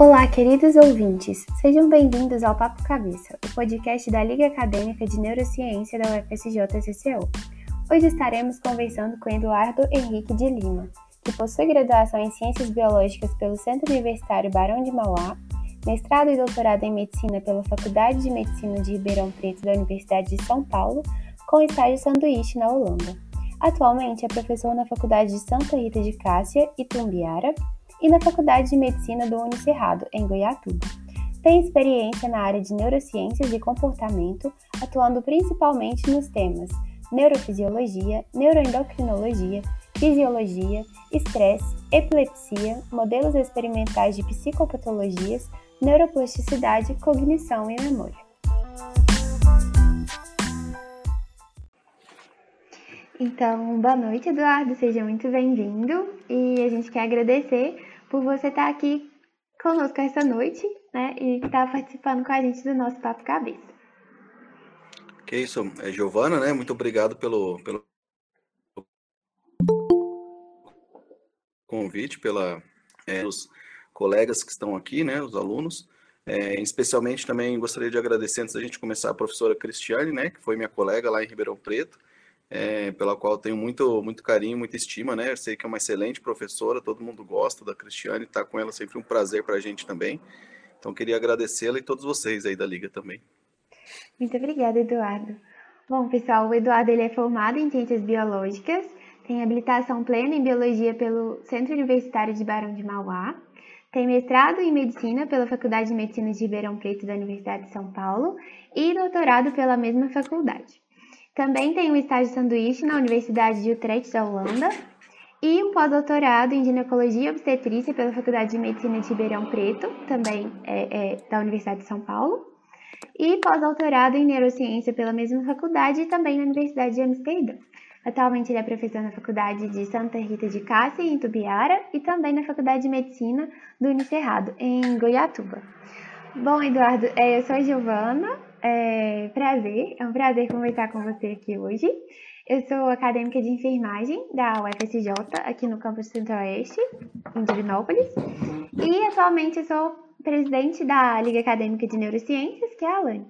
Olá, queridos ouvintes! Sejam bem-vindos ao Papo Cabeça, o podcast da Liga Acadêmica de Neurociência da UFSJ-CCO. Hoje estaremos conversando com Eduardo Henrique de Lima, que possui graduação em Ciências Biológicas pelo Centro Universitário Barão de Mauá, mestrado e doutorado em Medicina pela Faculdade de Medicina de Ribeirão Preto da Universidade de São Paulo, com estágio sanduíche na Holanda. Atualmente é professor na Faculdade de Santa Rita de Cássia e Tumbiara e na Faculdade de Medicina do Unicerrado, em Goiatuba. Tem experiência na área de neurociências e comportamento, atuando principalmente nos temas neurofisiologia, neuroendocrinologia, fisiologia, estresse, epilepsia, modelos experimentais de psicopatologias, neuroplasticidade, cognição e memória. Então, boa noite, Eduardo, seja muito bem-vindo e a gente quer agradecer por você estar aqui conosco essa noite, né? E estar participando com a gente do nosso Papo Cabeça. Que isso, é Giovana, né? Muito obrigado pelo, pelo convite, pela é, os colegas que estão aqui, né? Os alunos. É, especialmente também gostaria de agradecer antes da gente começar a professora Cristiane, né? Que foi minha colega lá em Ribeirão Preto é, pela qual tenho muito, muito carinho, muita estima, né? Eu sei que é uma excelente professora, todo mundo gosta da Cristiane, estar tá com ela sempre um prazer para a gente também. Então, queria agradecê-la e todos vocês aí da Liga também. Muito obrigada, Eduardo. Bom, pessoal, o Eduardo ele é formado em Ciências Biológicas, tem habilitação plena em Biologia pelo Centro Universitário de Barão de Mauá, tem mestrado em Medicina pela Faculdade de Medicina de Ribeirão Preto da Universidade de São Paulo e doutorado pela mesma faculdade. Também tem um estágio sanduíche na Universidade de Utrecht, da Holanda, e um pós-doutorado em ginecologia e obstetrícia pela Faculdade de Medicina de Ribeirão Preto, também é, é, da Universidade de São Paulo, e pós-doutorado em neurociência pela mesma faculdade e também na Universidade de Amsterdã. Atualmente ele é professor na Faculdade de Santa Rita de Cássia, em Tubiara, e também na Faculdade de Medicina do Unicerrado, em Goiatuba. Bom, Eduardo, é, eu sou a Giovana, é, prazer, é um prazer conversar com você aqui hoje. Eu sou acadêmica de enfermagem da UFSJ, aqui no campus Centro-Oeste, em Divinópolis. E atualmente sou presidente da Liga Acadêmica de Neurociências, que é a ALAN.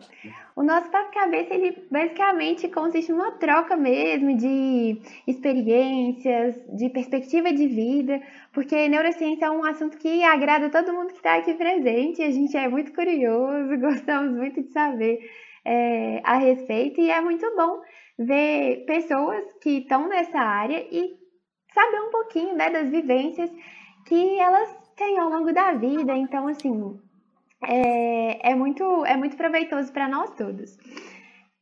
O nosso papo cabeça, ele basicamente consiste numa troca mesmo de experiências, de perspectiva de vida, porque neurociência é um assunto que agrada todo mundo que está aqui presente, a gente é muito curioso, gostamos muito de saber é, a respeito, e é muito bom ver pessoas que estão nessa área e saber um pouquinho né, das vivências que elas tem ao longo da vida. Então, assim, é, é muito, é muito proveitoso para nós todos.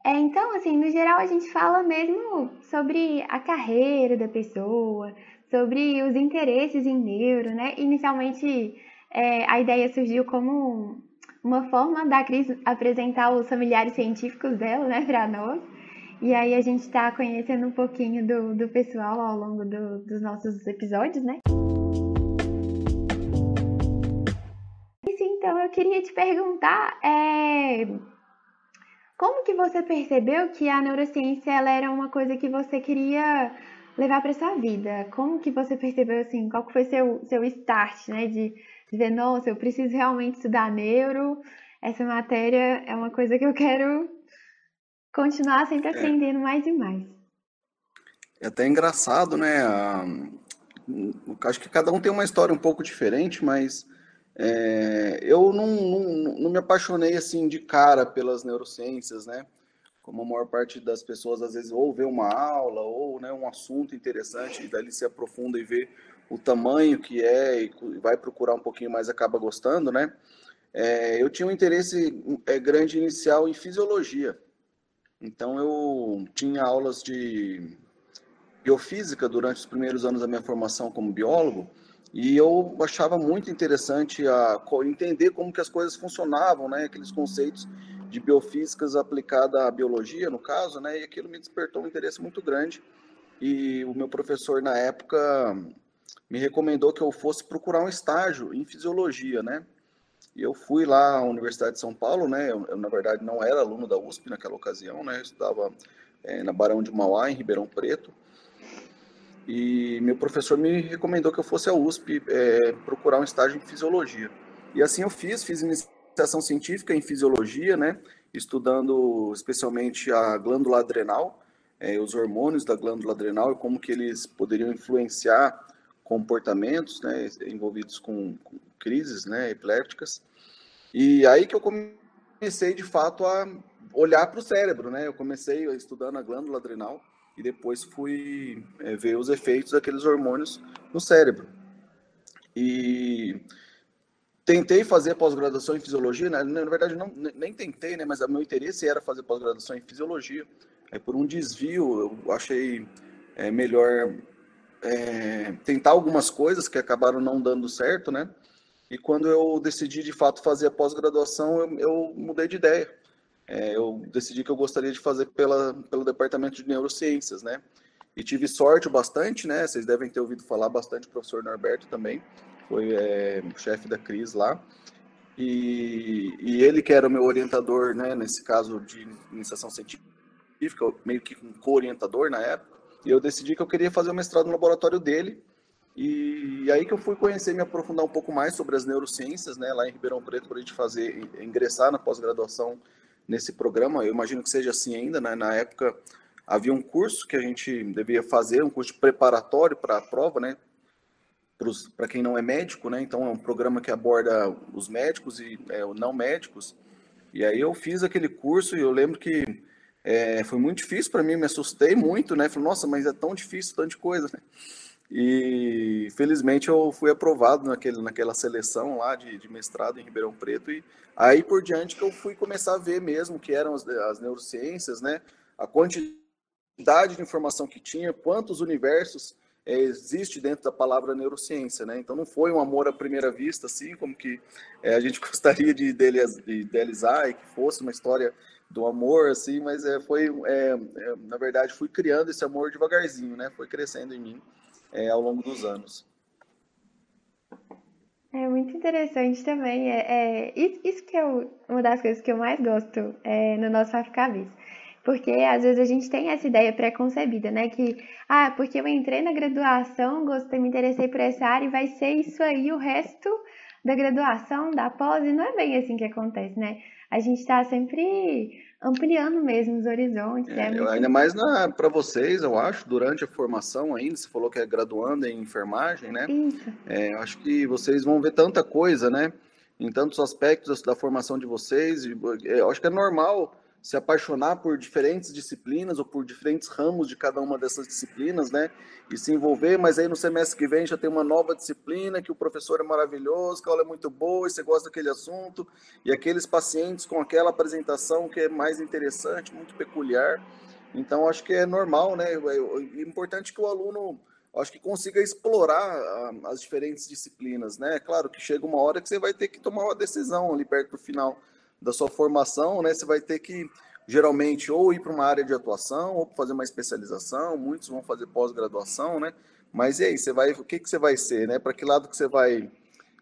É, então, assim, no geral, a gente fala mesmo sobre a carreira da pessoa, sobre os interesses em neuro, né? Inicialmente, é, a ideia surgiu como uma forma da Cris apresentar os familiares científicos dela, né, para nós. E aí a gente está conhecendo um pouquinho do, do pessoal ao longo do, dos nossos episódios, né? Eu queria te perguntar, é, como que você percebeu que a neurociência ela era uma coisa que você queria levar para sua vida? Como que você percebeu assim? Qual foi seu seu start, né? De dizer, nossa, eu preciso realmente estudar neuro. Essa matéria é uma coisa que eu quero continuar sempre é. aprendendo é. mais e mais. É até engraçado, né? Acho que cada um tem uma história um pouco diferente, mas é, eu não, não, não, me apaixonei assim de cara pelas neurociências, né? Como a maior parte das pessoas às vezes ou vê uma aula ou né, um assunto interessante e dali se aprofunda e vê o tamanho que é e vai procurar um pouquinho mais acaba gostando, né? É, eu tinha um interesse é, grande inicial em fisiologia, então eu tinha aulas de biofísica durante os primeiros anos da minha formação como biólogo e eu achava muito interessante a entender como que as coisas funcionavam, né? Aqueles conceitos de biofísicas aplicada à biologia, no caso, né? E aquilo me despertou um interesse muito grande. E o meu professor na época me recomendou que eu fosse procurar um estágio em fisiologia, né? E eu fui lá à Universidade de São Paulo, né? Eu, eu na verdade não era aluno da USP naquela ocasião, né? Eu estudava é, na Barão de Mauá, em Ribeirão Preto. E meu professor me recomendou que eu fosse à USP é, procurar um estágio em fisiologia. E assim eu fiz, fiz iniciação científica em fisiologia, né? Estudando especialmente a glândula adrenal, é, os hormônios da glândula adrenal e como que eles poderiam influenciar comportamentos, né? Envolvidos com, com crises, né? Epilépticas. E aí que eu comecei de fato a olhar para o cérebro, né? Eu comecei estudando a glândula adrenal e depois fui é, ver os efeitos daqueles hormônios no cérebro. E tentei fazer pós-graduação em fisiologia, né? na verdade não, nem tentei, né? Mas o meu interesse era fazer pós-graduação em fisiologia. Aí por um desvio eu achei é, melhor é, tentar algumas coisas que acabaram não dando certo, né? E quando eu decidi de fato fazer a pós-graduação, eu, eu, mudei de ideia. É, eu decidi que eu gostaria de fazer pela, pelo departamento de neurociências, né? E tive sorte bastante, né? Vocês devem ter ouvido falar bastante do professor Norberto também, foi é, chefe da Cris lá. E, e, ele que era o meu orientador, né? Nesse caso de iniciação científica, meio que um co-orientador na época. E eu decidi que eu queria fazer o mestrado no laboratório dele e aí que eu fui conhecer, me aprofundar um pouco mais sobre as neurociências, né, lá em Ribeirão Preto, para a gente fazer, ingressar na pós-graduação nesse programa. Eu imagino que seja assim ainda, né? Na época havia um curso que a gente devia fazer, um curso preparatório para a prova, né? Para quem não é médico, né? Então é um programa que aborda os médicos e é, não médicos. E aí eu fiz aquele curso e eu lembro que é, foi muito difícil para mim, me assustei muito, né? Falei, nossa, mas é tão difícil, tanta coisa, né? E felizmente eu fui aprovado naquele, naquela seleção lá de, de, mestrado em Ribeirão Preto. E aí por diante que eu fui começar a ver mesmo que eram as, as neurociências, né? A quantidade de informação que tinha, quantos universos é, existe dentro da palavra neurociência, né? Então não foi um amor à primeira vista, assim, como que é, a gente gostaria de idealizar e que fosse uma história do amor, assim, mas é, foi, é, é, na verdade, fui criando esse amor devagarzinho, né? Foi crescendo em mim é, ao longo dos anos. É muito interessante também. É, é isso que é uma das coisas que eu mais gosto é, no nosso Cabeça. Porque às vezes a gente tem essa ideia pré-concebida, né? Que, ah, porque eu entrei na graduação, gostei, me interessei por essa área e vai ser isso aí o resto da graduação, da pós, e não é bem assim que acontece, né? A gente está sempre ampliando mesmo os horizontes. É, é muito... Ainda mais para vocês, eu acho, durante a formação ainda, você falou que é graduando em enfermagem, né? Isso. É, eu acho que vocês vão ver tanta coisa, né? Em tantos aspectos da formação de vocês. É, eu acho que é normal se apaixonar por diferentes disciplinas ou por diferentes ramos de cada uma dessas disciplinas, né? E se envolver, mas aí no semestre que vem já tem uma nova disciplina que o professor é maravilhoso, que a aula é muito boa e você gosta daquele assunto, e aqueles pacientes com aquela apresentação que é mais interessante, muito peculiar. Então, acho que é normal, né? É importante que o aluno, acho que consiga explorar as diferentes disciplinas, né? Claro que chega uma hora que você vai ter que tomar uma decisão ali perto do final da sua formação, né, você vai ter que geralmente ou ir para uma área de atuação ou fazer uma especialização, muitos vão fazer pós-graduação, né? Mas e aí, você vai, o que que você vai ser, né? Para que lado que você vai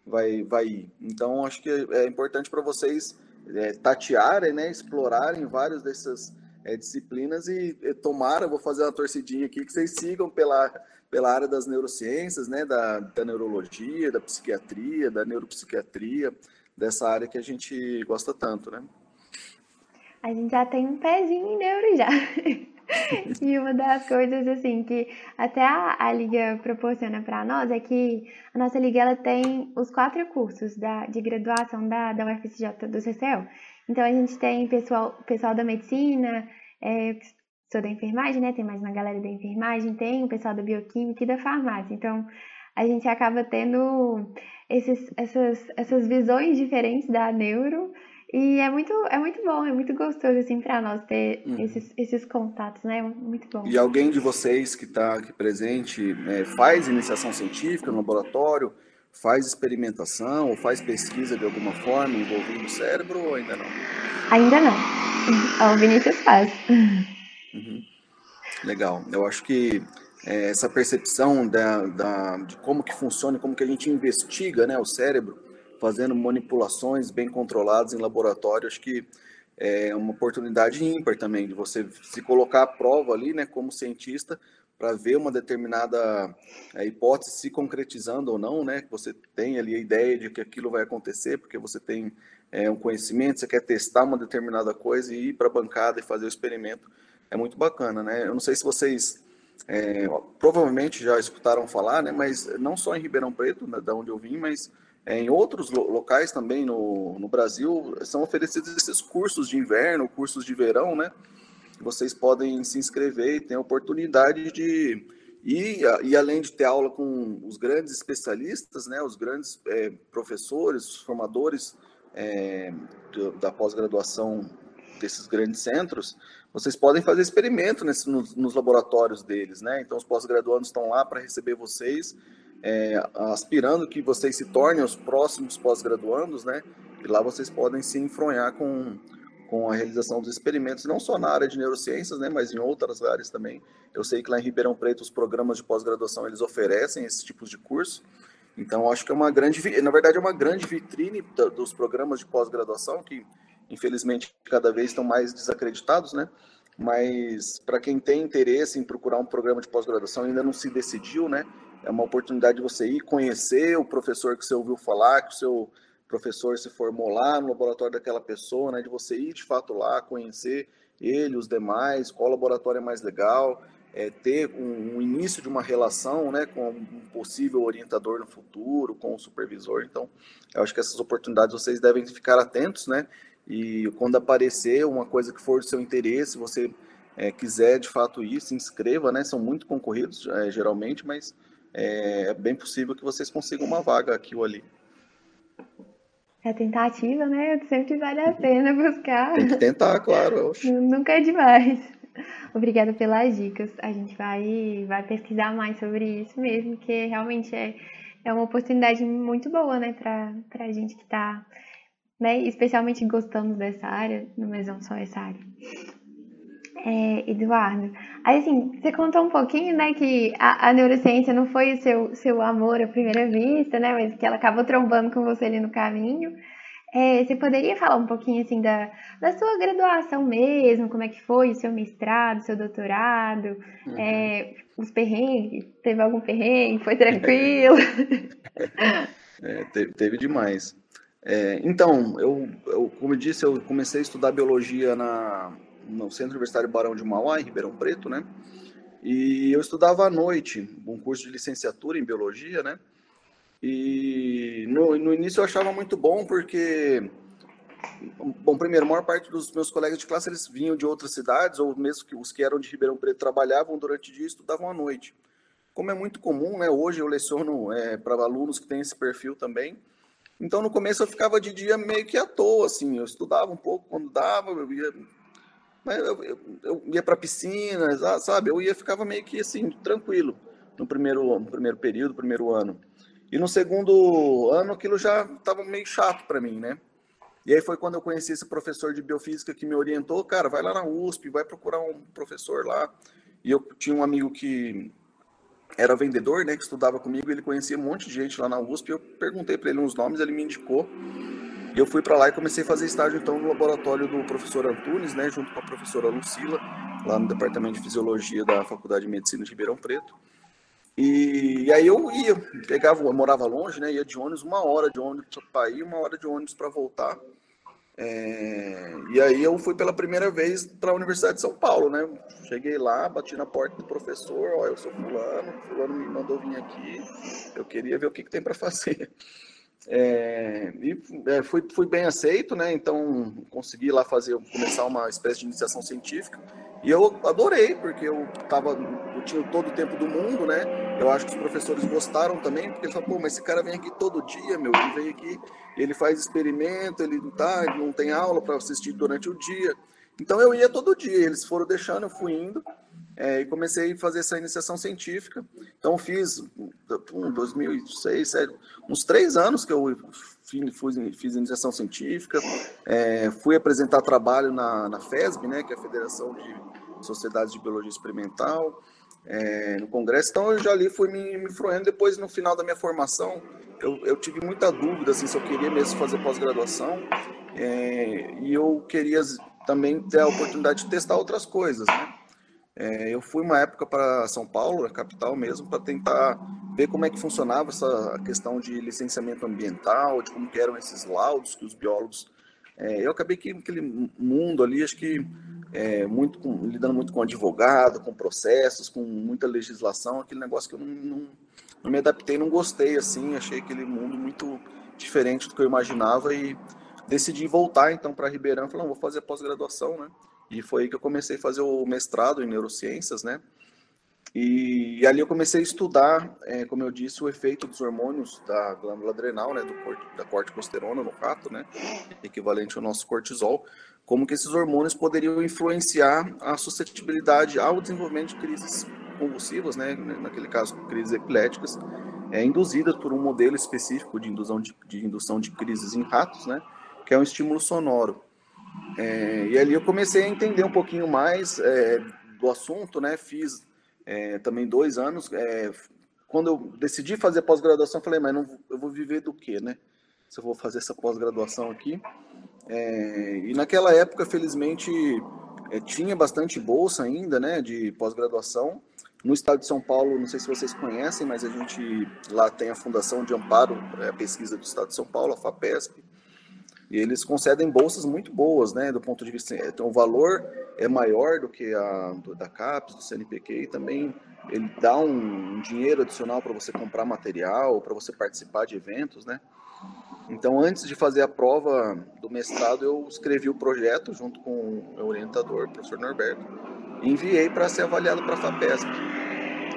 vai vai ir? Então, acho que é importante para vocês é, tatearem, né, explorarem várias dessas é, disciplinas e, e tomara, vou fazer uma torcidinha aqui que vocês sigam pela pela área das neurociências, né, da, da neurologia, da psiquiatria, da neuropsiquiatria, dessa área que a gente gosta tanto, né? A gente já tem um pezinho em neuro já. e uma das coisas assim que até a, a liga proporciona para nós é que a nossa liga ela tem os quatro cursos da, de graduação da, da UFSJ do CCL. Então a gente tem pessoal pessoal da medicina, é, sou da enfermagem, né? Tem mais uma galera da enfermagem, tem o pessoal da bioquímica e da farmácia. Então a gente acaba tendo esses, essas, essas visões diferentes da neuro e é muito, é muito bom, é muito gostoso assim para nós ter uhum. esses, esses contatos, né? Muito bom. E alguém de vocês que está aqui presente é, faz iniciação científica no laboratório, faz experimentação ou faz pesquisa de alguma forma envolvendo o cérebro ou ainda não? Ainda não. O Vinícius faz. Uhum. Legal. Eu acho que é, essa percepção da, da, de como que funciona, como que a gente investiga né, o cérebro, fazendo manipulações bem controladas em laboratório, acho que é uma oportunidade ímpar também de você se colocar à prova ali, né, como cientista, para ver uma determinada é, hipótese se concretizando ou não, né? Que você tem ali a ideia de que aquilo vai acontecer, porque você tem é, um conhecimento, você quer testar uma determinada coisa e ir para a bancada e fazer o experimento. É muito bacana, né? Eu não sei se vocês é, provavelmente já escutaram falar, né? Mas não só em Ribeirão Preto, né, da onde eu vim, mas é, em outros locais também no, no Brasil são oferecidos esses cursos de inverno, cursos de verão, né? vocês podem se inscrever e ter a oportunidade de ir, e além de ter aula com os grandes especialistas, né, os grandes é, professores, formadores é, da pós-graduação desses grandes centros, vocês podem fazer experimento nesse, nos, nos laboratórios deles, né? Então os pós-graduandos estão lá para receber vocês, é, aspirando que vocês se tornem os próximos pós-graduandos, né? E lá vocês podem se enfronhar com com a realização dos experimentos, não só na área de neurociências, né, mas em outras áreas também. Eu sei que lá em Ribeirão Preto os programas de pós-graduação eles oferecem esses tipos de curso. Então acho que é uma grande, na verdade é uma grande vitrine dos programas de pós-graduação que infelizmente cada vez estão mais desacreditados, né? Mas para quem tem interesse em procurar um programa de pós-graduação ainda não se decidiu, né? É uma oportunidade de você ir conhecer o professor que você ouviu falar, que o seu professor se formou lá no laboratório daquela pessoa, né, de você ir de fato lá, conhecer ele, os demais, qual laboratório é mais legal, é, ter um, um, início de uma relação né, com um possível orientador no futuro, com o supervisor. Então, eu acho que essas oportunidades vocês devem ficar atentos, né? E quando aparecer uma coisa que for do seu interesse, você é, quiser de fato ir, se inscreva, né? São muito concorridos, é, geralmente, mas é, é bem possível que vocês consigam uma vaga aqui ou ali a tentativa, né? Sempre vale a pena buscar. Tem que tentar, claro. Nunca é demais. Obrigada pelas dicas. A gente vai, vai pesquisar mais sobre isso mesmo, que realmente é, é uma oportunidade muito boa, né, para a gente que está, né, especialmente gostando dessa área, mas não só essa área. É, Eduardo, aí assim, você contou um pouquinho, né, que a, a, neurociência não foi o seu, seu amor à primeira vista, né, mas que ela acabou trombando com você ali no caminho. É, você poderia falar um pouquinho, assim, da, da sua graduação mesmo, como é que foi o seu mestrado, seu doutorado, uhum. é, os perrengues, teve algum perrengue, foi tranquilo? é, teve, teve, demais. É, então, eu, eu, como eu disse, eu comecei a estudar biologia na, no Centro Universitário Barão de Mauá, em Ribeirão Preto, né? E eu estudava à noite, um curso de licenciatura em biologia, né? E no, no início eu achava muito bom porque, bom, primeiro, a maior parte dos meus colegas de classe eles vinham de outras cidades ou mesmo que os que eram de Ribeirão Preto trabalhavam durante o dia e estudavam à noite. Como é muito comum, né? Hoje eu leciono é, para alunos que têm esse perfil também. Então no começo eu ficava de dia meio que à toa, assim, eu estudava um pouco quando dava, eu ia mas eu, eu, eu ia para piscina, sabe? Eu ia ficava meio que assim, tranquilo no primeiro, no primeiro período, primeiro ano. E no segundo ano aquilo já estava meio chato para mim, né? E aí foi quando eu conheci esse professor de biofísica que me orientou, cara, vai lá na USP, vai procurar um professor lá. E eu tinha um amigo que era vendedor, né, que estudava comigo, ele conhecia um monte de gente lá na USP. Eu perguntei para ele uns nomes, ele me indicou. E eu fui para lá e comecei a fazer estágio então no laboratório do professor Antunes, né, junto com a professora Lucila, lá no departamento de fisiologia da Faculdade de Medicina de Ribeirão Preto. E, e aí eu ia, pegava, eu morava longe, né, ia de ônibus, uma hora de ônibus para ir, uma hora de ônibus para voltar. É, e aí eu fui pela primeira vez para a Universidade de São Paulo, né? Cheguei lá, bati na porta do professor, ó, eu sou fulano, fulano me mandou vir aqui, eu queria ver o que, que tem para fazer. É, e é, fui, fui bem aceito, né? Então consegui lá fazer, começar uma espécie de iniciação científica. E eu adorei, porque eu tava, eu tinha todo o tempo do mundo, né? Eu acho que os professores gostaram também, porque falaram, pô, mas esse cara vem aqui todo dia, meu, ele vem aqui, ele faz experimento, ele tá, ele não tem aula para assistir durante o dia. Então eu ia todo dia, eles foram deixando, eu fui indo é, e comecei a fazer essa iniciação científica. Então fiz em 2006, uns três anos que eu fiz, fiz iniciação científica, é, fui apresentar trabalho na, na FESB, né, que é a Federação de Sociedades de Biologia Experimental, é, no congresso. Então eu já ali fui me, me influindo. Depois, no final da minha formação, eu, eu tive muita dúvida assim, se eu queria mesmo fazer pós-graduação. É, e eu queria também ter a oportunidade de testar outras coisas, né? É, eu fui uma época para São Paulo, a capital mesmo, para tentar ver como é que funcionava essa questão de licenciamento ambiental, de como eram esses laudos que os biólogos. É, eu acabei que aquele mundo ali, acho que é, muito com, lidando muito com advogado, com processos, com muita legislação, aquele negócio que eu não, não, não me adaptei, não gostei assim, achei aquele mundo muito diferente do que eu imaginava e decidi voltar então para Ribeirão, falei, não, vou fazer pós-graduação, né? E foi aí que eu comecei a fazer o mestrado em neurociências, né? E, e ali eu comecei a estudar, é, como eu disse, o efeito dos hormônios da glândula adrenal, né, do da corticosterona no rato, né, equivalente ao nosso cortisol, como que esses hormônios poderiam influenciar a suscetibilidade ao desenvolvimento de crises convulsivas, né, naquele caso crises epiléticas, é, induzidas por um modelo específico de indução de, de indução de crises em ratos, né, que é um estímulo sonoro. É, e ali eu comecei a entender um pouquinho mais é, do assunto, né? Fiz é, também dois anos. É, quando eu decidi fazer pós-graduação, falei, mas não, eu vou viver do quê, né? Se eu vou fazer essa pós-graduação aqui. É, e naquela época, felizmente, é, tinha bastante bolsa ainda, né? De pós-graduação. No estado de São Paulo, não sei se vocês conhecem, mas a gente lá tem a Fundação de Amparo à Pesquisa do Estado de São Paulo, a FAPESP e eles concedem bolsas muito boas, né, do ponto de vista, então o valor é maior do que a do, da CAPES, do CNPq, e também ele dá um, um dinheiro adicional para você comprar material, para você participar de eventos, né. Então, antes de fazer a prova do mestrado, eu escrevi o projeto junto com o meu orientador, o professor Norberto, e enviei para ser avaliado para a FAPESP.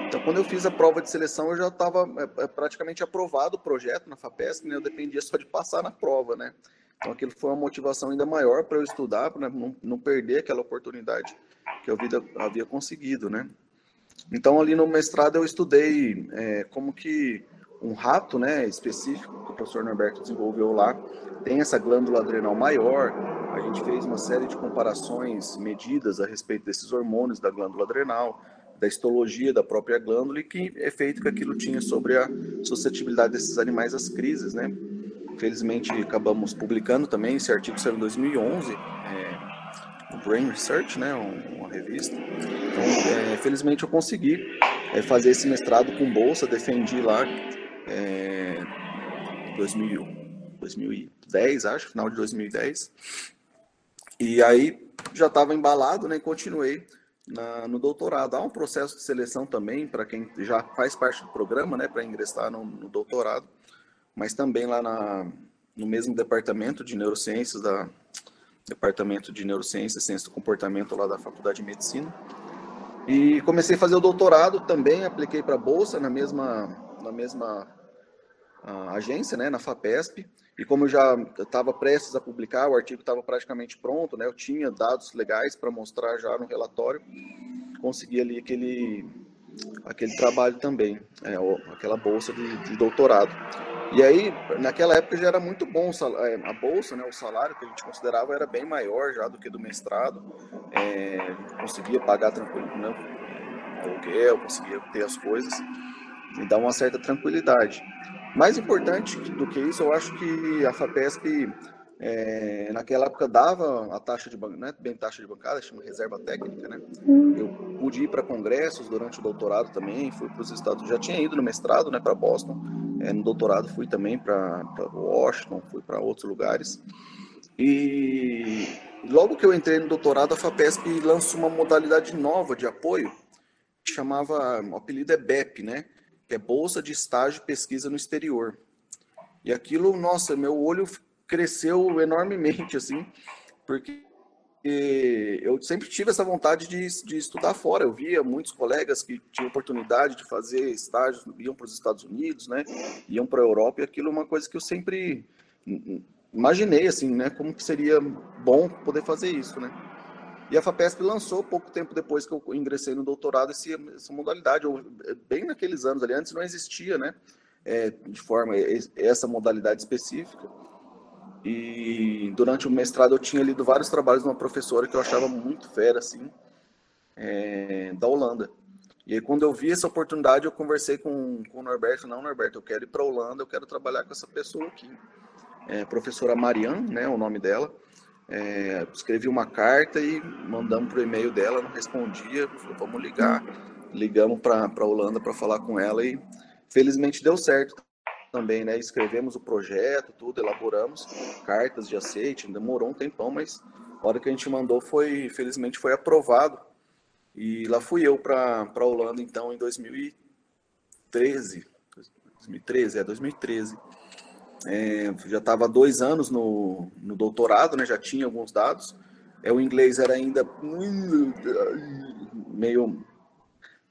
Então, quando eu fiz a prova de seleção, eu já estava é, é, praticamente aprovado o projeto na FAPESP, né? Eu dependia só de passar na prova, né? Então aquilo foi uma motivação ainda maior para eu estudar, para não, perder aquela oportunidade que eu havia conseguido, né? Então ali no mestrado eu estudei é, como que um rato, né, específico que o professor Norberto desenvolveu lá, tem essa glândula adrenal maior. A gente fez uma série de comparações medidas a respeito desses hormônios da glândula adrenal, da histologia da própria glândula e que efeito que aquilo tinha sobre a suscetibilidade desses animais às crises, né? Felizmente acabamos publicando também esse artigo saiu em 2011, é, no Brain Research, né, uma revista. Então, é, felizmente eu consegui é, fazer esse mestrado com bolsa, defendi lá é, 2000, 2010, acho, final de 2010. E aí já estava embalado, né, continuei na, no doutorado. Há um processo de seleção também para quem já faz parte do programa, né, para ingressar no, no doutorado mas também lá na, no mesmo departamento de neurociências, da departamento de neurociências ciência do comportamento lá da Faculdade de Medicina. E comecei a fazer o doutorado também, apliquei para bolsa na mesma na mesma agência, né, na Fapesp. E como eu já estava prestes a publicar, o artigo estava praticamente pronto, né, eu tinha dados legais para mostrar já no relatório, consegui ali aquele aquele trabalho também, é, aquela bolsa de, de doutorado. E aí, naquela época já era muito bom é, a bolsa, né, o salário que a gente considerava era bem maior já do que do mestrado. É, conseguia pagar tranquilo, né, aluguel, conseguia ter as coisas e dar uma certa tranquilidade. Mais importante do que isso, eu acho que a FAPESP é, naquela época dava a taxa de bancada, é bem taxa de bancada, chama reserva técnica, né? Eu pude ir para congressos durante o doutorado também, fui para os Estados, já tinha ido no mestrado, né, para Boston, é, no doutorado fui também para Washington, fui para outros lugares. E logo que eu entrei no doutorado, a FAPESP lançou uma modalidade nova de apoio, que chamava, o apelido é BEP, né? Que é Bolsa de Estágio e Pesquisa no Exterior. E aquilo, nossa, meu olho cresceu enormemente, assim, porque eu sempre tive essa vontade de, de, estudar fora. Eu via muitos colegas que tinham oportunidade de fazer estágios, iam para os Estados Unidos, né? Iam para a Europa e aquilo é uma coisa que eu sempre imaginei, assim, né? Como que seria bom poder fazer isso, né? E a FAPESP lançou pouco tempo depois que eu ingressei no doutorado essa modalidade, bem naqueles anos ali, antes não existia, né? É, de forma essa modalidade específica. E durante o mestrado eu tinha lido vários trabalhos de uma professora que eu achava muito fera, assim, é, da Holanda. E aí, quando eu vi essa oportunidade, eu conversei com, com o Norberto. Não, Norberto, eu quero ir para a Holanda, eu quero trabalhar com essa pessoa aqui. É, professora Marianne, né, o nome dela. é, escrevi uma carta e mandamos pro e-mail dela, não respondia, falou, vamos ligar. Ligamos para a Holanda para falar com ela e felizmente deu certo também, né? Escrevemos o projeto, tudo, elaboramos cartas de aceite, demorou um tempão, mas a hora que a gente mandou foi, felizmente foi aprovado. E lá fui eu para a Holanda, então, em 2013. 2013, é 2013. É, já estava dois anos no, no doutorado, né? Já tinha alguns dados. É, o inglês era ainda meio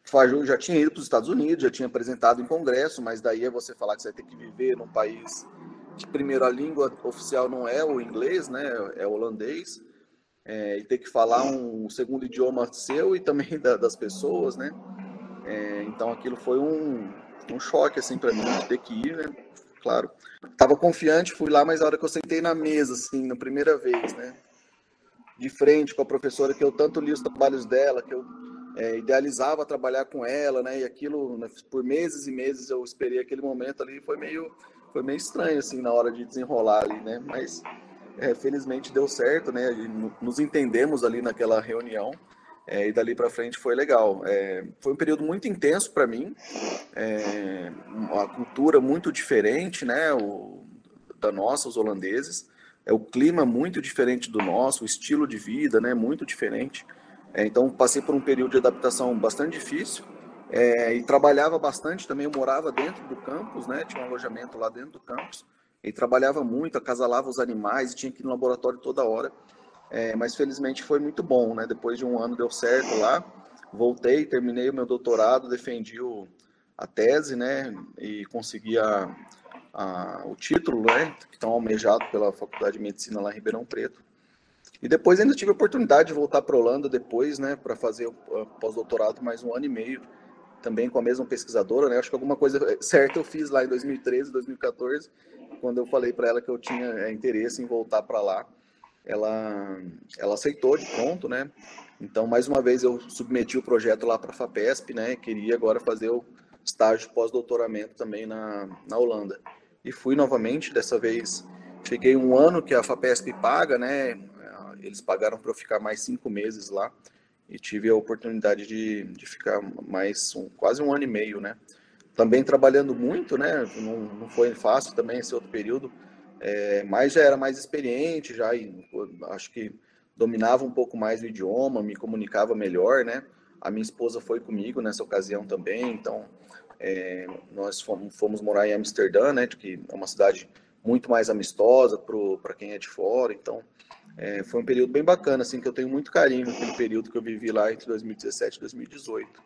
Faju já tinha ido para os Estados Unidos, já tinha apresentado em congresso, mas daí é você falar que você ter que viver num país que primeiro a língua oficial não é o inglês, né, é o holandês, é, e ter que falar um segundo idioma seu e também da, das pessoas, né? É, então aquilo foi um, um choque assim para mim ter que ir, né? Claro, estava confiante, fui lá, mas a hora que eu sentei na mesa, assim, na primeira vez, né? De frente com a professora que eu tanto li os trabalhos dela, que eu é, idealizava trabalhar com ela, né? E aquilo, né, por meses e meses eu esperei aquele momento ali, foi meio, foi meio estranho assim na hora de desenrolar ali, né? Mas é, felizmente deu certo, né? Nos entendemos ali naquela reunião é, e dali para frente foi legal. É, foi um período muito intenso para mim, é, uma cultura muito diferente, né? O, da nossa, os holandeses. É o clima muito diferente do nosso, o estilo de vida, né? Muito diferente. É, então, passei por um período de adaptação bastante difícil é, e trabalhava bastante também. Eu morava dentro do campus, né? Tinha um alojamento lá dentro do campus e trabalhava muito, acasalava os animais tinha que ir no laboratório toda hora. É, mas felizmente foi muito bom, né? Depois de um ano deu certo lá, voltei, terminei o meu doutorado, defendi o, a tese, né? E consegui a, a, o título, né? Que tão almejado pela Faculdade de Medicina lá em Ribeirão Preto. E depois ainda tive a oportunidade de voltar para a Holanda depois, né, para fazer o pós-doutorado mais um ano e meio, também com a mesma pesquisadora, né? Acho que alguma coisa certa eu fiz lá em 2013, 2014, quando eu falei para ela que eu tinha é, interesse em voltar para lá. Ela, ela aceitou de pronto, né? Então, mais uma vez, eu submeti o projeto lá para a FAPESP, né? Queria agora fazer o estágio pós-doutoramento também na, na Holanda. E fui novamente, dessa vez fiquei um ano que a FAPESP paga, né? Eles pagaram para eu ficar mais cinco meses lá e tive a oportunidade de, de ficar mais um, quase um ano e meio, né? Também trabalhando muito, né? Não, não foi fácil também esse outro período, é, mas já era mais experiente, já e, acho que dominava um pouco mais o idioma, me comunicava melhor, né? A minha esposa foi comigo nessa ocasião também, então é, nós fomos, fomos, morar em Amsterdã, né? Que é uma cidade muito mais amistosa para quem é de fora, então é, foi um período bem bacana, assim, que eu tenho muito carinho naquele período que eu vivi lá entre 2017 e 2018.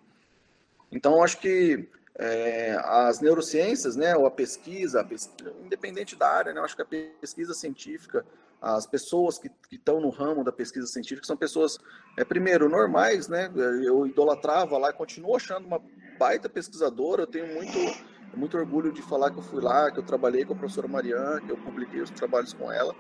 Então, acho que é, as neurociências, né, ou a pesquisa, a pesquisa, independente da área, né, acho que a pesquisa científica, as pessoas que estão no ramo da pesquisa científica são pessoas, é, primeiro, normais, né, eu idolatrava lá, continuo achando uma baita pesquisadora, eu tenho muito, muito orgulho de falar que eu fui lá, que eu trabalhei com a professora Mariana, que eu publiquei os trabalhos com ela,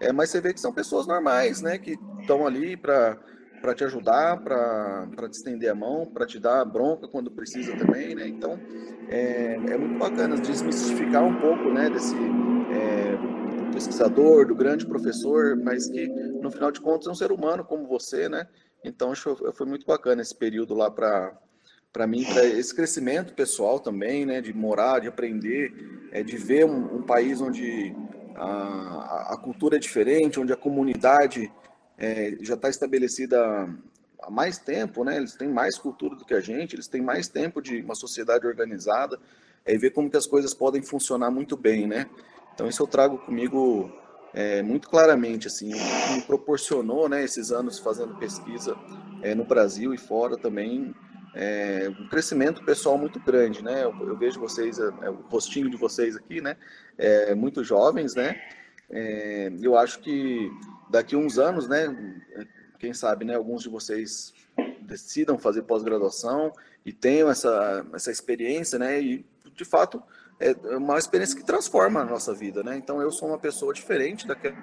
é, mas você vê que são pessoas normais, né? Que estão ali para para te ajudar, para te estender a mão, para te dar bronca quando precisa também, né? Então, é, é muito bacana desmistificar um pouco, né, desse é, do pesquisador, do grande professor, mas que, no final de contas, é um ser humano como você, né? Então, acho, foi muito bacana esse período lá para para mim, para esse crescimento pessoal também, né, de morar, de aprender, é, de ver um, um país onde a, a cultura é diferente, onde a comunidade é, já está estabelecida há mais tempo, né? Eles têm mais cultura do que a gente, eles têm mais tempo de uma sociedade organizada, é ver como que as coisas podem funcionar muito bem, né? Então isso eu trago comigo é, muito claramente, assim, o que me proporcionou, né, esses anos fazendo pesquisa é, no Brasil e fora também, é, um crescimento pessoal muito grande, né? Eu, eu vejo vocês, é, é, o rostinho de vocês aqui, né? É, muito jovens, né? É, eu acho que daqui a uns anos, né? Quem sabe, né? Alguns de vocês decidam fazer pós-graduação e tenham essa, essa experiência, né? E de fato é uma experiência que transforma a nossa vida, né? Então eu sou uma pessoa diferente daquela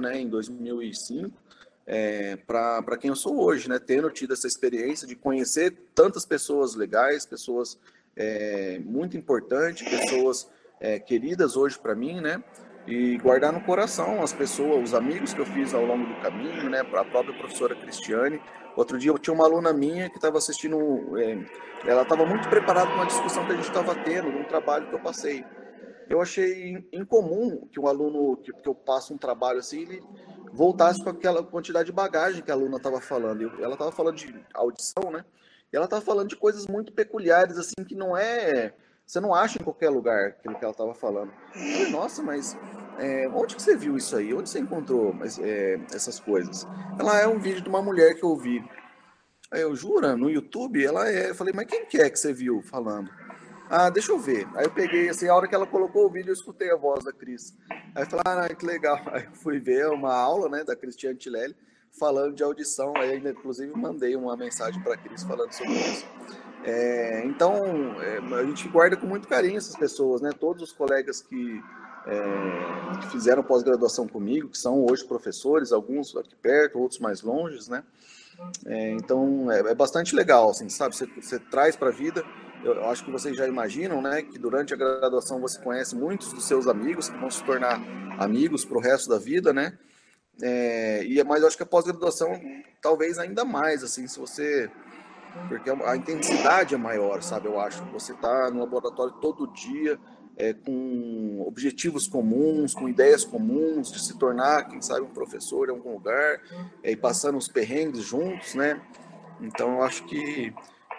né, em 2005 é, para quem eu sou hoje, né? Tendo tido essa experiência de conhecer tantas pessoas legais, pessoas é, muito importantes, pessoas é, queridas hoje para mim, né? e guardar no coração as pessoas, os amigos que eu fiz ao longo do caminho, né? A própria professora Cristiane. Outro dia eu tinha uma aluna minha que estava assistindo, é, ela estava muito preparada para uma discussão que a gente estava tendo, num trabalho que eu passei. Eu achei incomum que um aluno, que, que eu passo um trabalho assim, ele voltasse com aquela quantidade de bagagem que a aluna estava falando. Ela estava falando de audição, né? E ela estava falando de coisas muito peculiares, assim, que não é você não acha em qualquer lugar aquilo que ela estava falando. Eu falei, nossa, mas é, onde que você viu isso aí? Onde você encontrou mas, é, essas coisas? Ela é um vídeo de uma mulher que eu vi. Aí eu, jura? No YouTube? Ela é. Eu falei, mas quem que é que você viu falando? Ah, deixa eu ver. Aí eu peguei, assim, a hora que ela colocou o vídeo, eu escutei a voz da Cris. Aí eu falei, ah, que legal. Aí eu fui ver uma aula, né, da Cristiane Tilelli, falando de audição. Aí ainda, inclusive, mandei uma mensagem para a Cris falando sobre isso. É, então, é, a gente guarda com muito carinho essas pessoas, né? Todos os colegas que, é, que fizeram pós-graduação comigo, que são hoje professores, alguns aqui perto, outros mais longe, né? É, então, é, é, bastante legal, assim, sabe? Você, você traz para a vida. Eu, acho que vocês já imaginam, né? Que durante a graduação você conhece muitos dos seus amigos que vão se tornar amigos para o resto da vida, né? É, e mas eu acho que a pós-graduação talvez ainda mais, assim, se você porque a intensidade é maior, sabe? Eu acho. Você está no laboratório todo dia, é, com objetivos comuns, com ideias comuns, de se tornar, quem sabe, um professor em algum lugar, é, e passando os perrengues juntos, né? Então, eu acho que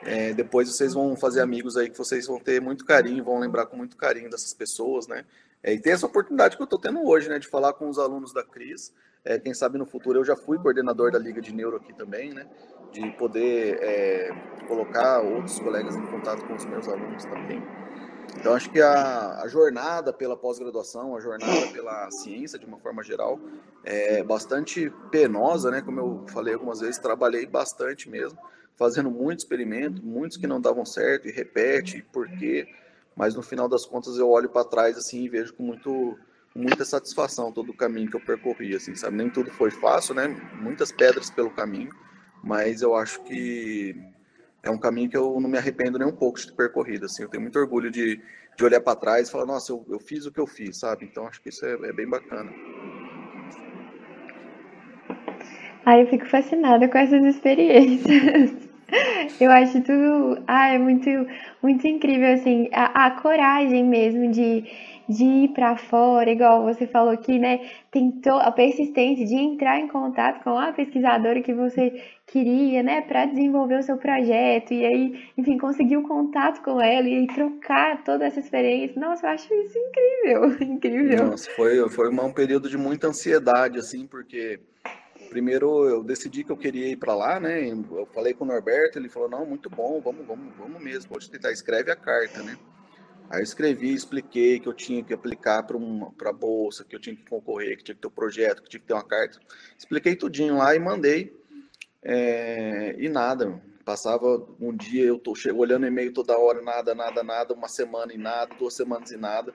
é, depois vocês vão fazer amigos aí que vocês vão ter muito carinho, vão lembrar com muito carinho dessas pessoas, né? É, e tem essa oportunidade que eu estou tendo hoje, né, de falar com os alunos da Cris. É, quem sabe no futuro eu já fui coordenador da Liga de Neuro aqui também, né? De poder é, colocar outros colegas em contato com os meus alunos também. Então, acho que a, a jornada pela pós-graduação, a jornada pela ciência, de uma forma geral, é bastante penosa, né? Como eu falei algumas vezes, trabalhei bastante mesmo, fazendo muito experimento, muitos que não davam certo, e repete, por quê. Mas no final das contas, eu olho para trás assim e vejo com muito muita satisfação todo o caminho que eu percorri, assim, sabe? Nem tudo foi fácil, né? Muitas pedras pelo caminho, mas eu acho que é um caminho que eu não me arrependo nem um pouco de ter percorrido, assim. Eu tenho muito orgulho de, de olhar para trás e falar, nossa, eu, eu fiz o que eu fiz, sabe? Então acho que isso é, é bem bacana. Ai, eu fico fascinada com essas experiências. Eu acho tudo, ah, é muito, muito incrível, assim, a, a coragem mesmo de, de ir para fora, igual você falou aqui, né? Tentou a persistência de entrar em contato com a pesquisadora que você queria, né, para desenvolver o seu projeto e aí, enfim, conseguir o um contato com ela e trocar toda essa experiência. Nossa, eu acho isso incrível, incrível. Nossa, foi, foi um período de muita ansiedade, assim, porque primeiro eu decidi que eu queria ir para lá, né? Eu falei com o Norberto, ele falou: "Não, muito bom, vamos, vamos, vamos mesmo, pode tentar, escreve a carta, né?" Aí eu escrevi, expliquei que eu tinha que aplicar para uma para bolsa, que eu tinha que concorrer, que tinha que ter um projeto, que tinha que ter uma carta. Expliquei tudinho lá e mandei. É, e nada, passava um dia eu tô chego, olhando e-mail toda hora, nada, nada, nada, uma semana e nada, duas semanas e nada.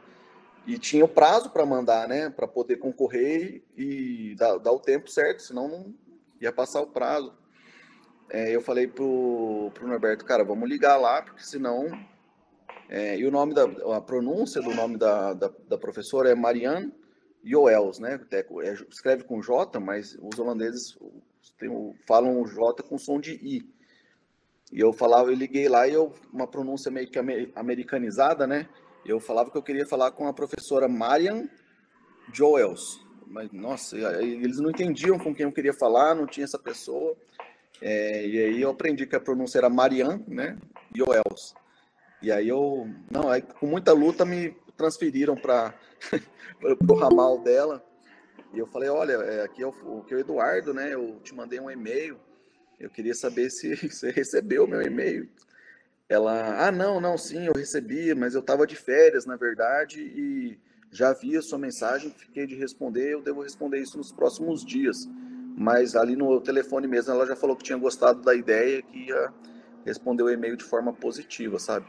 E tinha o prazo para mandar, né, para poder concorrer e dar, dar, o tempo certo, senão não ia passar o prazo. É, eu falei pro, pro Norberto, cara, vamos ligar lá, porque senão é, e o nome da a pronúncia do nome da, da, da professora é Marianne Joels, né? É, é, escreve com J, mas os holandeses tem, falam o J com som de I. E eu falava, eu liguei lá e eu, uma pronúncia meio que americanizada, né? Eu falava que eu queria falar com a professora Marian Joels. Mas, nossa, eles não entendiam com quem eu queria falar, não tinha essa pessoa. É, e aí eu aprendi que a pronúncia era Marian, né? Joels. E aí eu, não, aí com muita luta me transferiram para o ramal dela. E eu falei, olha, é, aqui é o, aqui é o Eduardo, né? Eu te mandei um e-mail. Eu queria saber se você recebeu meu e-mail. Ela, ah, não, não, sim, eu recebi, mas eu estava de férias, na verdade, e já vi a sua mensagem, fiquei de responder, eu devo responder isso nos próximos dias. Mas ali no telefone mesmo, ela já falou que tinha gostado da ideia, que ia responder o e-mail de forma positiva, sabe?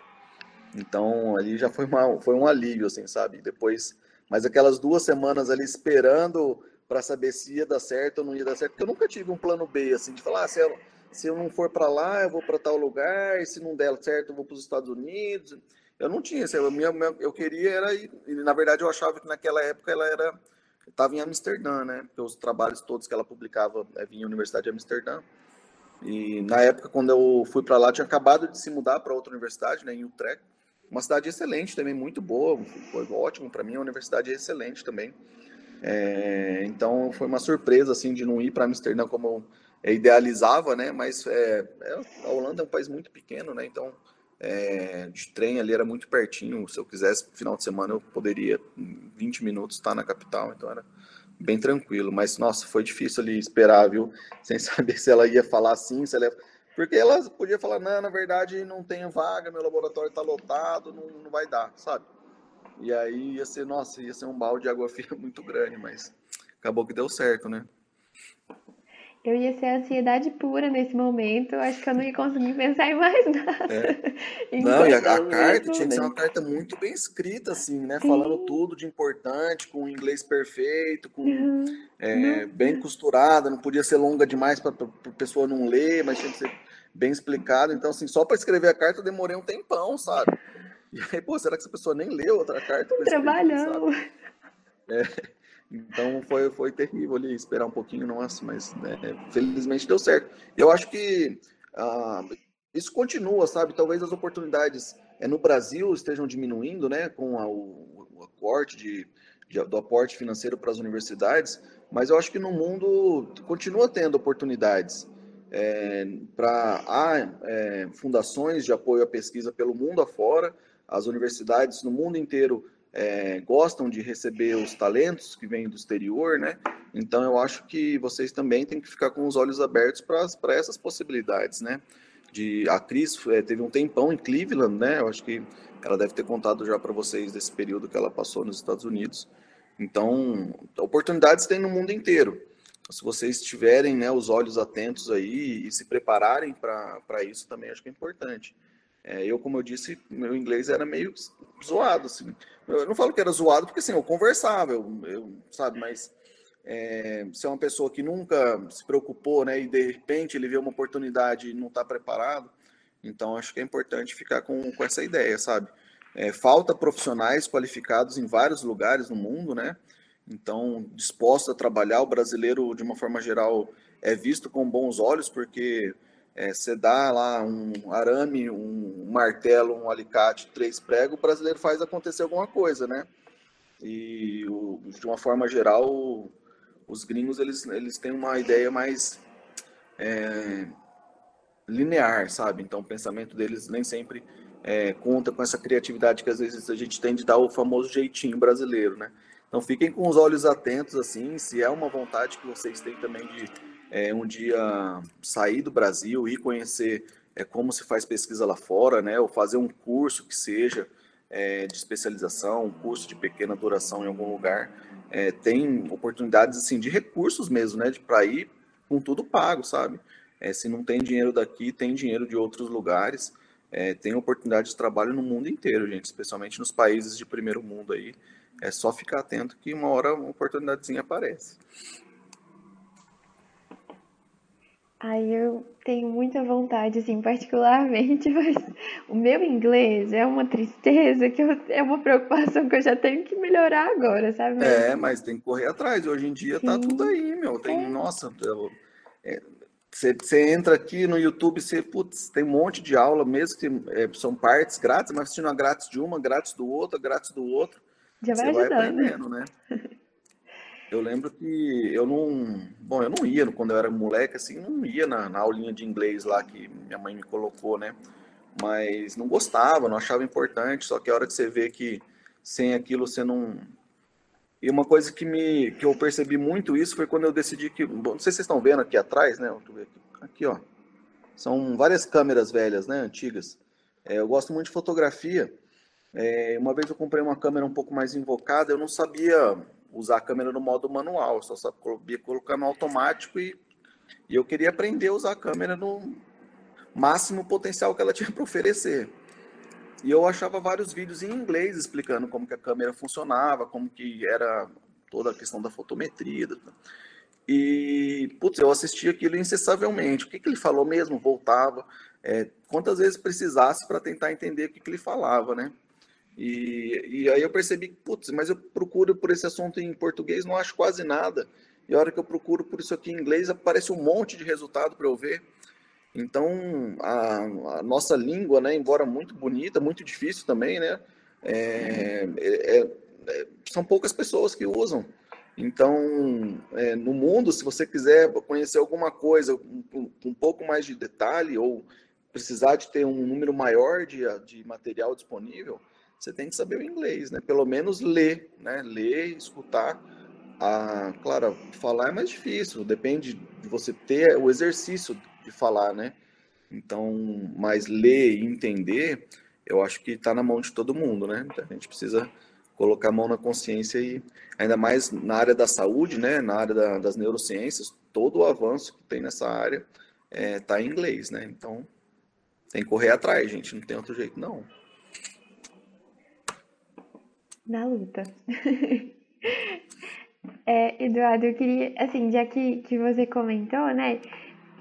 Então, ali já foi, uma, foi um alívio, assim, sabe? Depois, mas aquelas duas semanas ali esperando para saber se ia dar certo ou não ia dar certo, porque eu nunca tive um plano B, assim, de falar, ah, se eu não for para lá, eu vou para tal lugar, se não der certo, eu vou para os Estados Unidos. Eu não tinha, assim, eu, minha, eu queria era, e na verdade eu achava que naquela época ela era, estava em Amsterdã, né? Porque os trabalhos todos que ela publicava é, vinham à Universidade de Amsterdã. E na época, quando eu fui para lá, tinha acabado de se mudar para outra universidade, né, em Utrecht. Uma cidade excelente também, muito boa, foi ótimo para mim, a universidade é excelente também. É, então foi uma surpresa assim de não ir para Amsterdã como eu idealizava, né? Mas é, é, a Holanda é um país muito pequeno, né? Então é, de trem ali era muito pertinho. Se eu quisesse, final de semana, eu poderia, em 20 minutos, estar na capital. Então era bem tranquilo. Mas, nossa, foi difícil ali esperar, viu? Sem saber se ela ia falar sim, se ela ia... Porque ela podia falar, não, na verdade não tenho vaga, meu laboratório está lotado, não, não vai dar, sabe? E aí ia ser, nossa, ia ser um balde de água fria muito grande, mas acabou que deu certo, né? Eu ia ser ansiedade pura nesse momento, acho que eu não ia conseguir pensar em mais nada. É. Não, e a, a carta tinha que ser uma carta muito bem escrita, assim, né? Sim. Falando tudo de importante, com inglês perfeito, com uhum. é, bem costurada, não podia ser longa demais para a pessoa não ler, mas tinha que ser bem explicado. Então, assim, só para escrever a carta eu demorei um tempão, sabe? E aí, pô, será que essa pessoa nem leu outra carta? Trabalhando. É. Então foi, foi terrível ali esperar um pouquinho, nossa, mas né, felizmente deu certo. Eu acho que ah, isso continua, sabe? Talvez as oportunidades é, no Brasil estejam diminuindo, né, com a, o, o de, de, do aporte financeiro para as universidades, mas eu acho que no mundo continua tendo oportunidades. É, para há é, fundações de apoio à pesquisa pelo mundo afora, as universidades no mundo inteiro é, gostam de receber os talentos que vêm do exterior, né? Então eu acho que vocês também têm que ficar com os olhos abertos para essas possibilidades, né? De a Cris é, teve um tempão em Cleveland, né? Eu acho que ela deve ter contado já para vocês desse período que ela passou nos Estados Unidos. Então, oportunidades tem no mundo inteiro. Se vocês tiverem né, os olhos atentos aí e se prepararem para isso também, acho que é importante. É, eu, como eu disse, meu inglês era meio zoado, assim. Eu não falo que era zoado porque, assim, eu conversava, eu, eu sabe, mas é, se é uma pessoa que nunca se preocupou, né, e de repente ele vê uma oportunidade e não está preparado, então acho que é importante ficar com, com essa ideia, sabe? É, falta profissionais qualificados em vários lugares no mundo, né? Então, disposto a trabalhar, o brasileiro, de uma forma geral, é visto com bons olhos, porque é, você dá lá um arame, um martelo, um alicate, três pregos, o brasileiro faz acontecer alguma coisa, né? E o, de uma forma geral, os gringos eles, eles têm uma ideia mais é, linear, sabe? Então o pensamento deles nem sempre é, conta com essa criatividade que às vezes a gente tem de dar o famoso jeitinho brasileiro, né? Então fiquem com os olhos atentos, assim, se é uma vontade que vocês têm também de é, um dia sair do Brasil e conhecer é, como se faz pesquisa lá fora, né? Ou fazer um curso que seja é, de especialização, um curso de pequena duração em algum lugar. É, tem oportunidades assim de recursos mesmo, né? Para ir com tudo pago, sabe? É, se não tem dinheiro daqui, tem dinheiro de outros lugares. É, tem oportunidade de trabalho no mundo inteiro, gente, especialmente nos países de primeiro mundo aí. É só ficar atento que uma hora uma oportunidadezinha aparece. Aí eu tenho muita vontade, assim, particularmente, mas o meu inglês é uma tristeza, que eu, é uma preocupação que eu já tenho que melhorar agora, sabe? É, mas tem que correr atrás. Hoje em dia tá Sim. tá tudo aí, meu. Tem, é. nossa, é, você, você entra aqui no YouTube, você, putz, tem um monte de aula, mesmo que é, são partes grátis, mas assistindo a grátis de uma, grátis do outro, grátis do outro. Já vai vai aprendendo, né? Eu lembro que eu não. Bom, eu não ia quando eu era moleque, assim, não ia na, na aulinha de inglês lá que minha mãe me colocou, né? Mas não gostava, não achava importante, só que a hora que você vê que sem aquilo você não. E uma coisa que, me, que eu percebi muito isso foi quando eu decidi que. Bom, não sei se vocês estão vendo aqui atrás, né? Aqui. ó. São várias câmeras velhas, né? Antigas. É, eu gosto muito de fotografia. É, uma vez eu comprei uma câmera um pouco mais invocada, eu não sabia usar a câmera no modo manual, só sabia colocar no automático e, e eu queria aprender a usar a câmera no máximo potencial que ela tinha para oferecer. E eu achava vários vídeos em inglês explicando como que a câmera funcionava, como que era toda a questão da fotometria. E, putz, eu assistia aquilo incessavelmente. O que, que ele falou mesmo? Voltava. É, quantas vezes precisasse para tentar entender o que, que ele falava, né? E, e aí eu percebi putz, mas eu procuro por esse assunto em português, não acho quase nada. E a hora que eu procuro por isso aqui em inglês, aparece um monte de resultado para eu ver. Então, a, a, nossa língua, né, embora muito bonita, muito difícil também, né, é, é, é, são poucas pessoas que usam. Então, é, no mundo, se você quiser conhecer alguma coisa com, um pouco mais de detalhe ou precisar de ter um número maior de, de material disponível, você tem que saber o inglês, né? Pelo menos ler, né? Ler, escutar. Ah, claro, falar é mais difícil, depende de você ter o exercício de falar, né? Então, mas ler e entender, eu acho que está na mão de todo mundo, né? A gente precisa colocar a mão na consciência e ainda mais na área da saúde, né, na área da, das neurociências, todo o avanço que tem nessa área está é, tá em inglês, né? Então tem que correr atrás, gente, não tem outro jeito não. Na luta. é, Eduardo, eu queria, assim, já que, que você comentou, né,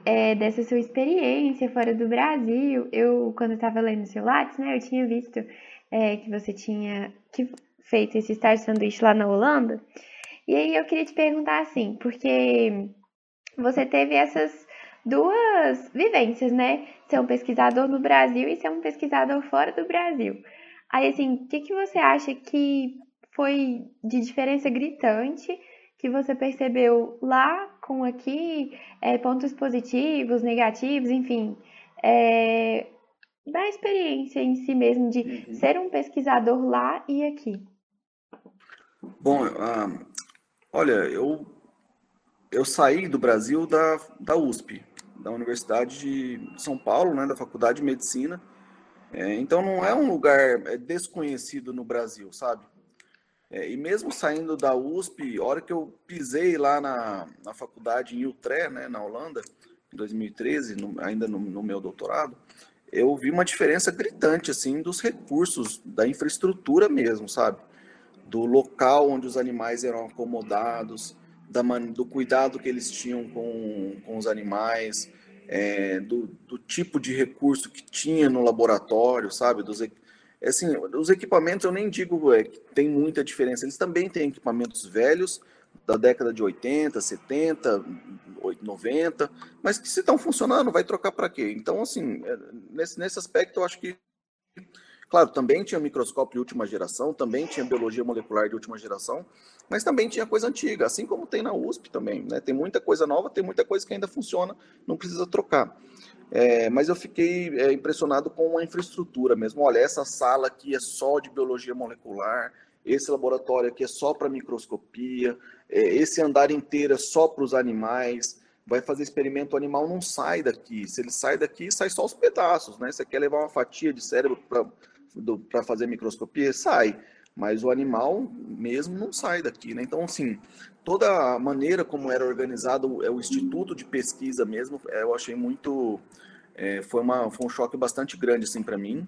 é, dessa sua experiência fora do Brasil, eu, quando estava lendo seu Lattes, né, eu tinha visto é, que você tinha, que feito esse Star Sanduíche lá na Holanda. E aí eu queria te perguntar assim, porque você teve essas duas vivências, né? Ser um pesquisador no Brasil e ser um pesquisador fora do Brasil. Aí, assim, o que, que você acha que foi de diferença gritante que você percebeu lá com aqui, é, pontos positivos, negativos, enfim, é, da experiência em si mesmo de uhum. ser um pesquisador lá e aqui? Bom, ah, olha, eu, eu saí do Brasil da, da USP, da Universidade de São Paulo, né, da Faculdade de Medicina. É, então não é um lugar é, desconhecido no Brasil, sabe? É, e mesmo saindo da USP, a hora que eu pisei lá na, na faculdade em Utrecht, né, na Holanda, em 2013, no, ainda no, no meu doutorado, eu vi uma diferença gritante assim dos recursos, da infraestrutura mesmo, sabe? do local onde os animais eram acomodados, da, do cuidado que eles tinham com, com os animais, é, do, do, tipo de recurso que tinha no laboratório, sabe? Dos, assim, os equipamentos eu nem digo é, que tem muita diferença, eles também têm equipamentos velhos, da década de 80, 70, 90, mas que se estão funcionando, vai trocar para quê? Então, assim, é, nesse, nesse aspecto eu acho que Claro, também tinha microscópio de última geração, também tinha biologia molecular de última geração, mas também tinha coisa antiga, assim como tem na USP também. Né? Tem muita coisa nova, tem muita coisa que ainda funciona, não precisa trocar. É, mas eu fiquei é, impressionado com a infraestrutura mesmo. Olha, essa sala aqui é só de biologia molecular, esse laboratório aqui é só para microscopia, é, esse andar inteiro é só para os animais. Vai fazer experimento, animal não sai daqui. Se ele sai daqui, sai só os pedaços, né? Você quer levar uma fatia de cérebro para fazer microscopia, sai. Mas o animal mesmo não sai daqui, né? Então, assim, toda a maneira como era organizado é o instituto de pesquisa mesmo, é, eu achei muito... É, foi, uma, foi um choque bastante grande, assim, para mim.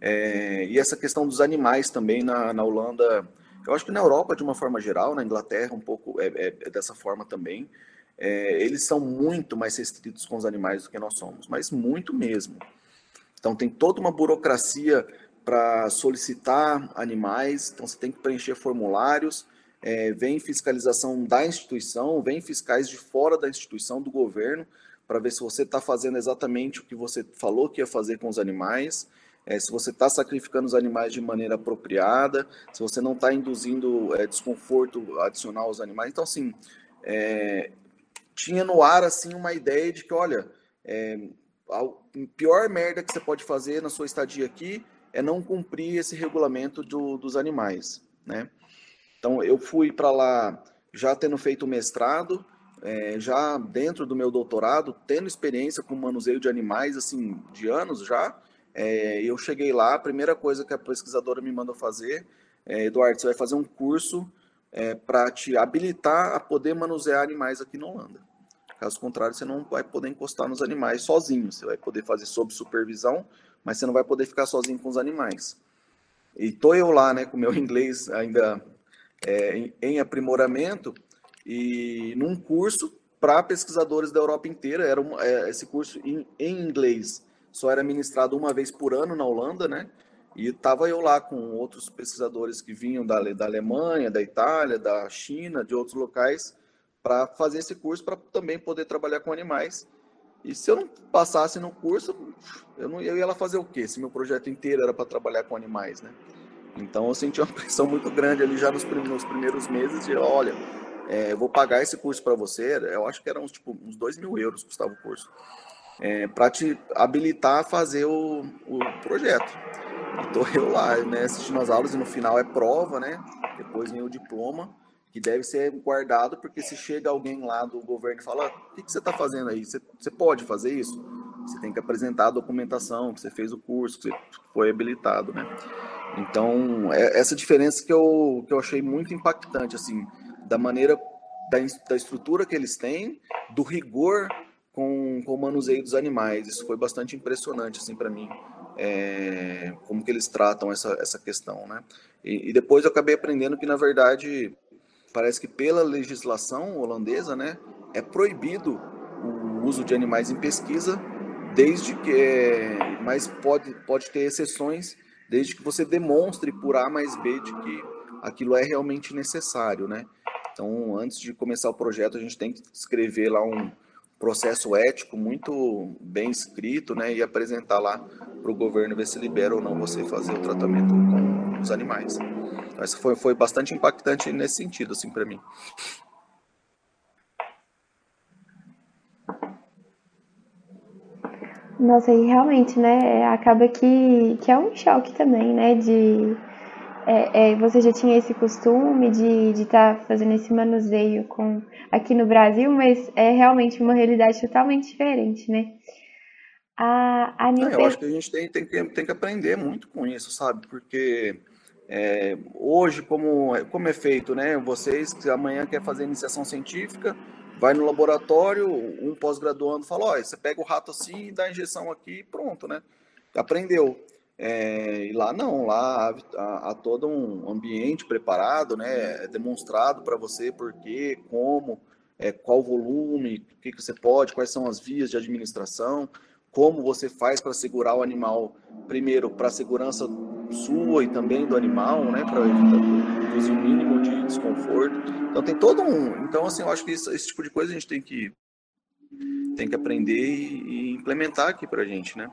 É, e essa questão dos animais também na, na Holanda... Eu acho que na Europa, de uma forma geral, na Inglaterra, um pouco é, é, é dessa forma também. É, eles são muito mais restritos com os animais do que nós somos, mas muito mesmo. Então tem toda uma burocracia para solicitar animais, então você tem que preencher formulários, é, vem fiscalização da instituição, vem fiscais de fora da instituição, do governo, para ver se você está fazendo exatamente o que você falou que ia fazer com os animais, é, se você está sacrificando os animais de maneira apropriada, se você não está induzindo é, desconforto adicional aos animais. Então, assim, é, tinha no ar assim uma ideia de que, olha, é, a pior merda que você pode fazer na sua estadia aqui é não cumprir esse regulamento do, dos animais, né? Então, eu fui para lá já tendo feito mestrado, é, já dentro do meu doutorado, tendo experiência com manuseio de animais, assim, de anos já. É, eu cheguei lá, a primeira coisa que a pesquisadora me mandou fazer, é, Eduardo, você vai fazer um curso para te habilitar a poder manusear animais aqui na Holanda. Caso contrário, você não vai poder encostar nos animais sozinho. Você vai poder fazer sob supervisão, mas você não vai poder ficar sozinho com os animais. E tô eu lá, né, com meu inglês ainda é, em, em, aprimoramento e num curso para pesquisadores da Europa inteira. Era um, é, esse curso em, em, inglês só era ministrado uma vez por ano na Holanda, né? E estava eu lá com outros pesquisadores que vinham da, da Alemanha, da Itália, da China, de outros locais, para fazer esse curso para também poder trabalhar com animais. E se eu não passasse no curso, eu, não, eu ia lá fazer o quê? Se meu projeto inteiro era para trabalhar com animais, né? Então eu senti uma pressão muito grande ali já nos primeiros, primeiros meses de, olha, é, eu vou pagar esse curso para você, eu acho que eram uns, tipo, uns dois mil euros custava o curso, é, para te habilitar a fazer o, o projeto. Estou eu lá, né, assistindo as aulas e no final é prova, né? Depois vem o diploma, que deve ser guardado, porque se chega alguém lá do governo e fala, o que, que você está fazendo aí? Você, você pode fazer isso? Você tem que apresentar a documentação, que você fez o curso, que você foi habilitado, né? Então, é essa diferença que eu, que eu achei muito impactante, assim, da maneira, da, da estrutura que eles têm, do rigor com, com o manuseio dos animais. Isso foi bastante impressionante, assim, para mim é, como que eles tratam essa, essa questão, né? E, e, depois eu acabei aprendendo que, na verdade, parece que pela legislação holandesa, né, é proibido o uso de animais em pesquisa, desde que, é, mas pode, pode ter exceções, desde que você demonstre por A mais B de que aquilo é realmente necessário, né? Então, antes de começar o projeto, a gente tem que escrever lá um, processo ético muito bem escrito, né, e apresentar lá para o governo ver se libera ou não você fazer o tratamento com os animais. Então, isso foi, foi bastante impactante nesse sentido, assim, para mim. Nossa, e realmente, né, acaba que, que é um choque também, né, de é, é, você já tinha esse costume de estar tá fazendo esse manuseio com aqui no Brasil, mas é realmente uma realidade totalmente diferente, né? A, a é, eu acho que a gente tem, tem, que, tem que aprender muito com isso, sabe? Porque é, hoje, como, como é feito, né? Vocês que amanhã quer fazer iniciação científica, vai no laboratório, um pós-graduando fala, olha, você pega o rato assim, dá a injeção aqui pronto, né? Aprendeu. É, e lá não, lá há, há, todo um ambiente preparado, né? É demonstrado para você por quê, como, é, qual volume, o que, que você pode, quais são as vias de administração, como você faz para segurar o animal, primeiro, para a segurança sua e também do animal, né? Para evitar o mínimo de desconforto. Então tem todo um. Então, assim, eu acho que isso, esse tipo de coisa a gente tem que, tem que aprender e, e implementar aqui para a gente, né?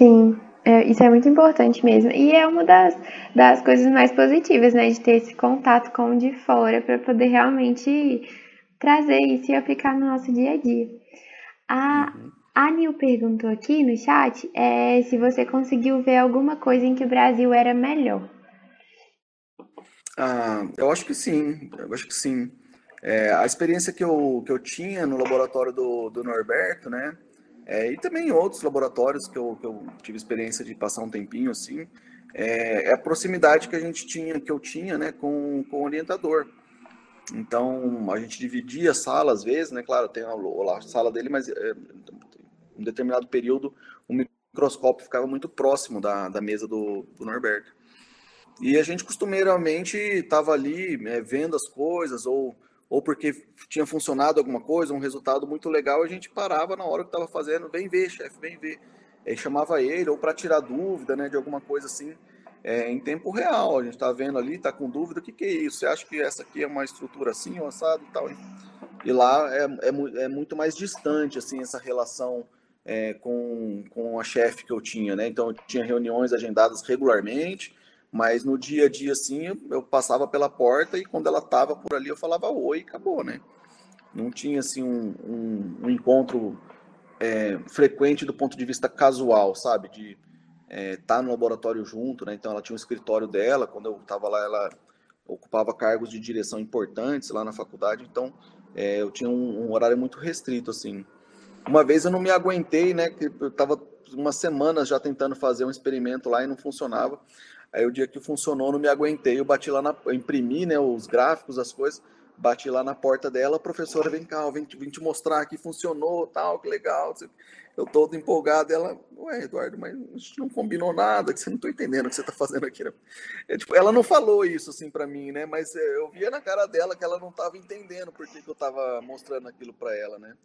Sim, é, isso é muito importante mesmo. E é uma das, das coisas mais positivas, né? De ter esse contato com o de fora para poder realmente trazer isso e aplicar no nosso dia a dia. A, a Nil perguntou aqui no chat é, se você conseguiu ver alguma coisa em que o Brasil era melhor. Ah, eu acho que sim, eu acho que sim. É, a experiência que eu, que eu tinha no laboratório do, do Norberto, né? É, e também em outros laboratórios que eu, que eu, tive experiência de passar um tempinho assim, é, é, a proximidade que a gente tinha, que eu tinha, né, com, com o orientador. Então, a gente dividia a sala às vezes, né, claro, tem a, a sala dele, mas é, em determinado período o microscópio ficava muito próximo da, da mesa do, do Norberto. E a gente costumeiramente estava ali é, vendo as coisas ou ou porque tinha funcionado alguma coisa, um resultado muito legal, a gente parava na hora que estava fazendo, vem ver, chefe, vem ver. Aí chamava ele, ou para tirar dúvida né, de alguma coisa assim, é, em tempo real. A gente está vendo ali, está com dúvida, o que, que é isso? Você acha que essa aqui é uma estrutura assim, ou assado e tal? E lá é, é, é muito mais distante, assim, essa relação é, com, com a chefe que eu tinha, né? Então, eu tinha reuniões agendadas regularmente, mas no dia a dia, assim, eu, passava pela porta e quando ela tava por ali, eu falava oi e acabou, né? Não tinha, assim, um, um, um encontro é, frequente do ponto de vista casual, sabe? De estar é, tá no laboratório junto, né? Então, ela tinha um escritório dela. Quando eu estava lá, ela ocupava cargos de direção importantes lá na faculdade. Então, é, eu tinha um, um, horário muito restrito, assim. Uma vez eu não me aguentei, né? Eu estava umas semanas já tentando fazer um experimento lá e não funcionava. Aí o dia que funcionou, não me aguentei, eu bati lá na. Eu imprimi né, os gráficos, as coisas, bati lá na porta dela, professora, vem cá, vem, vim te mostrar que funcionou, tal, que legal. Eu todo empolgado, ela, ué, Eduardo, mas a gente não combinou nada, que você não tô entendendo o que você tá fazendo aqui. Né? É, tipo, ela não falou isso assim para mim, né? Mas é, eu via na cara dela que ela não tava entendendo por que, que eu tava mostrando aquilo para ela, né?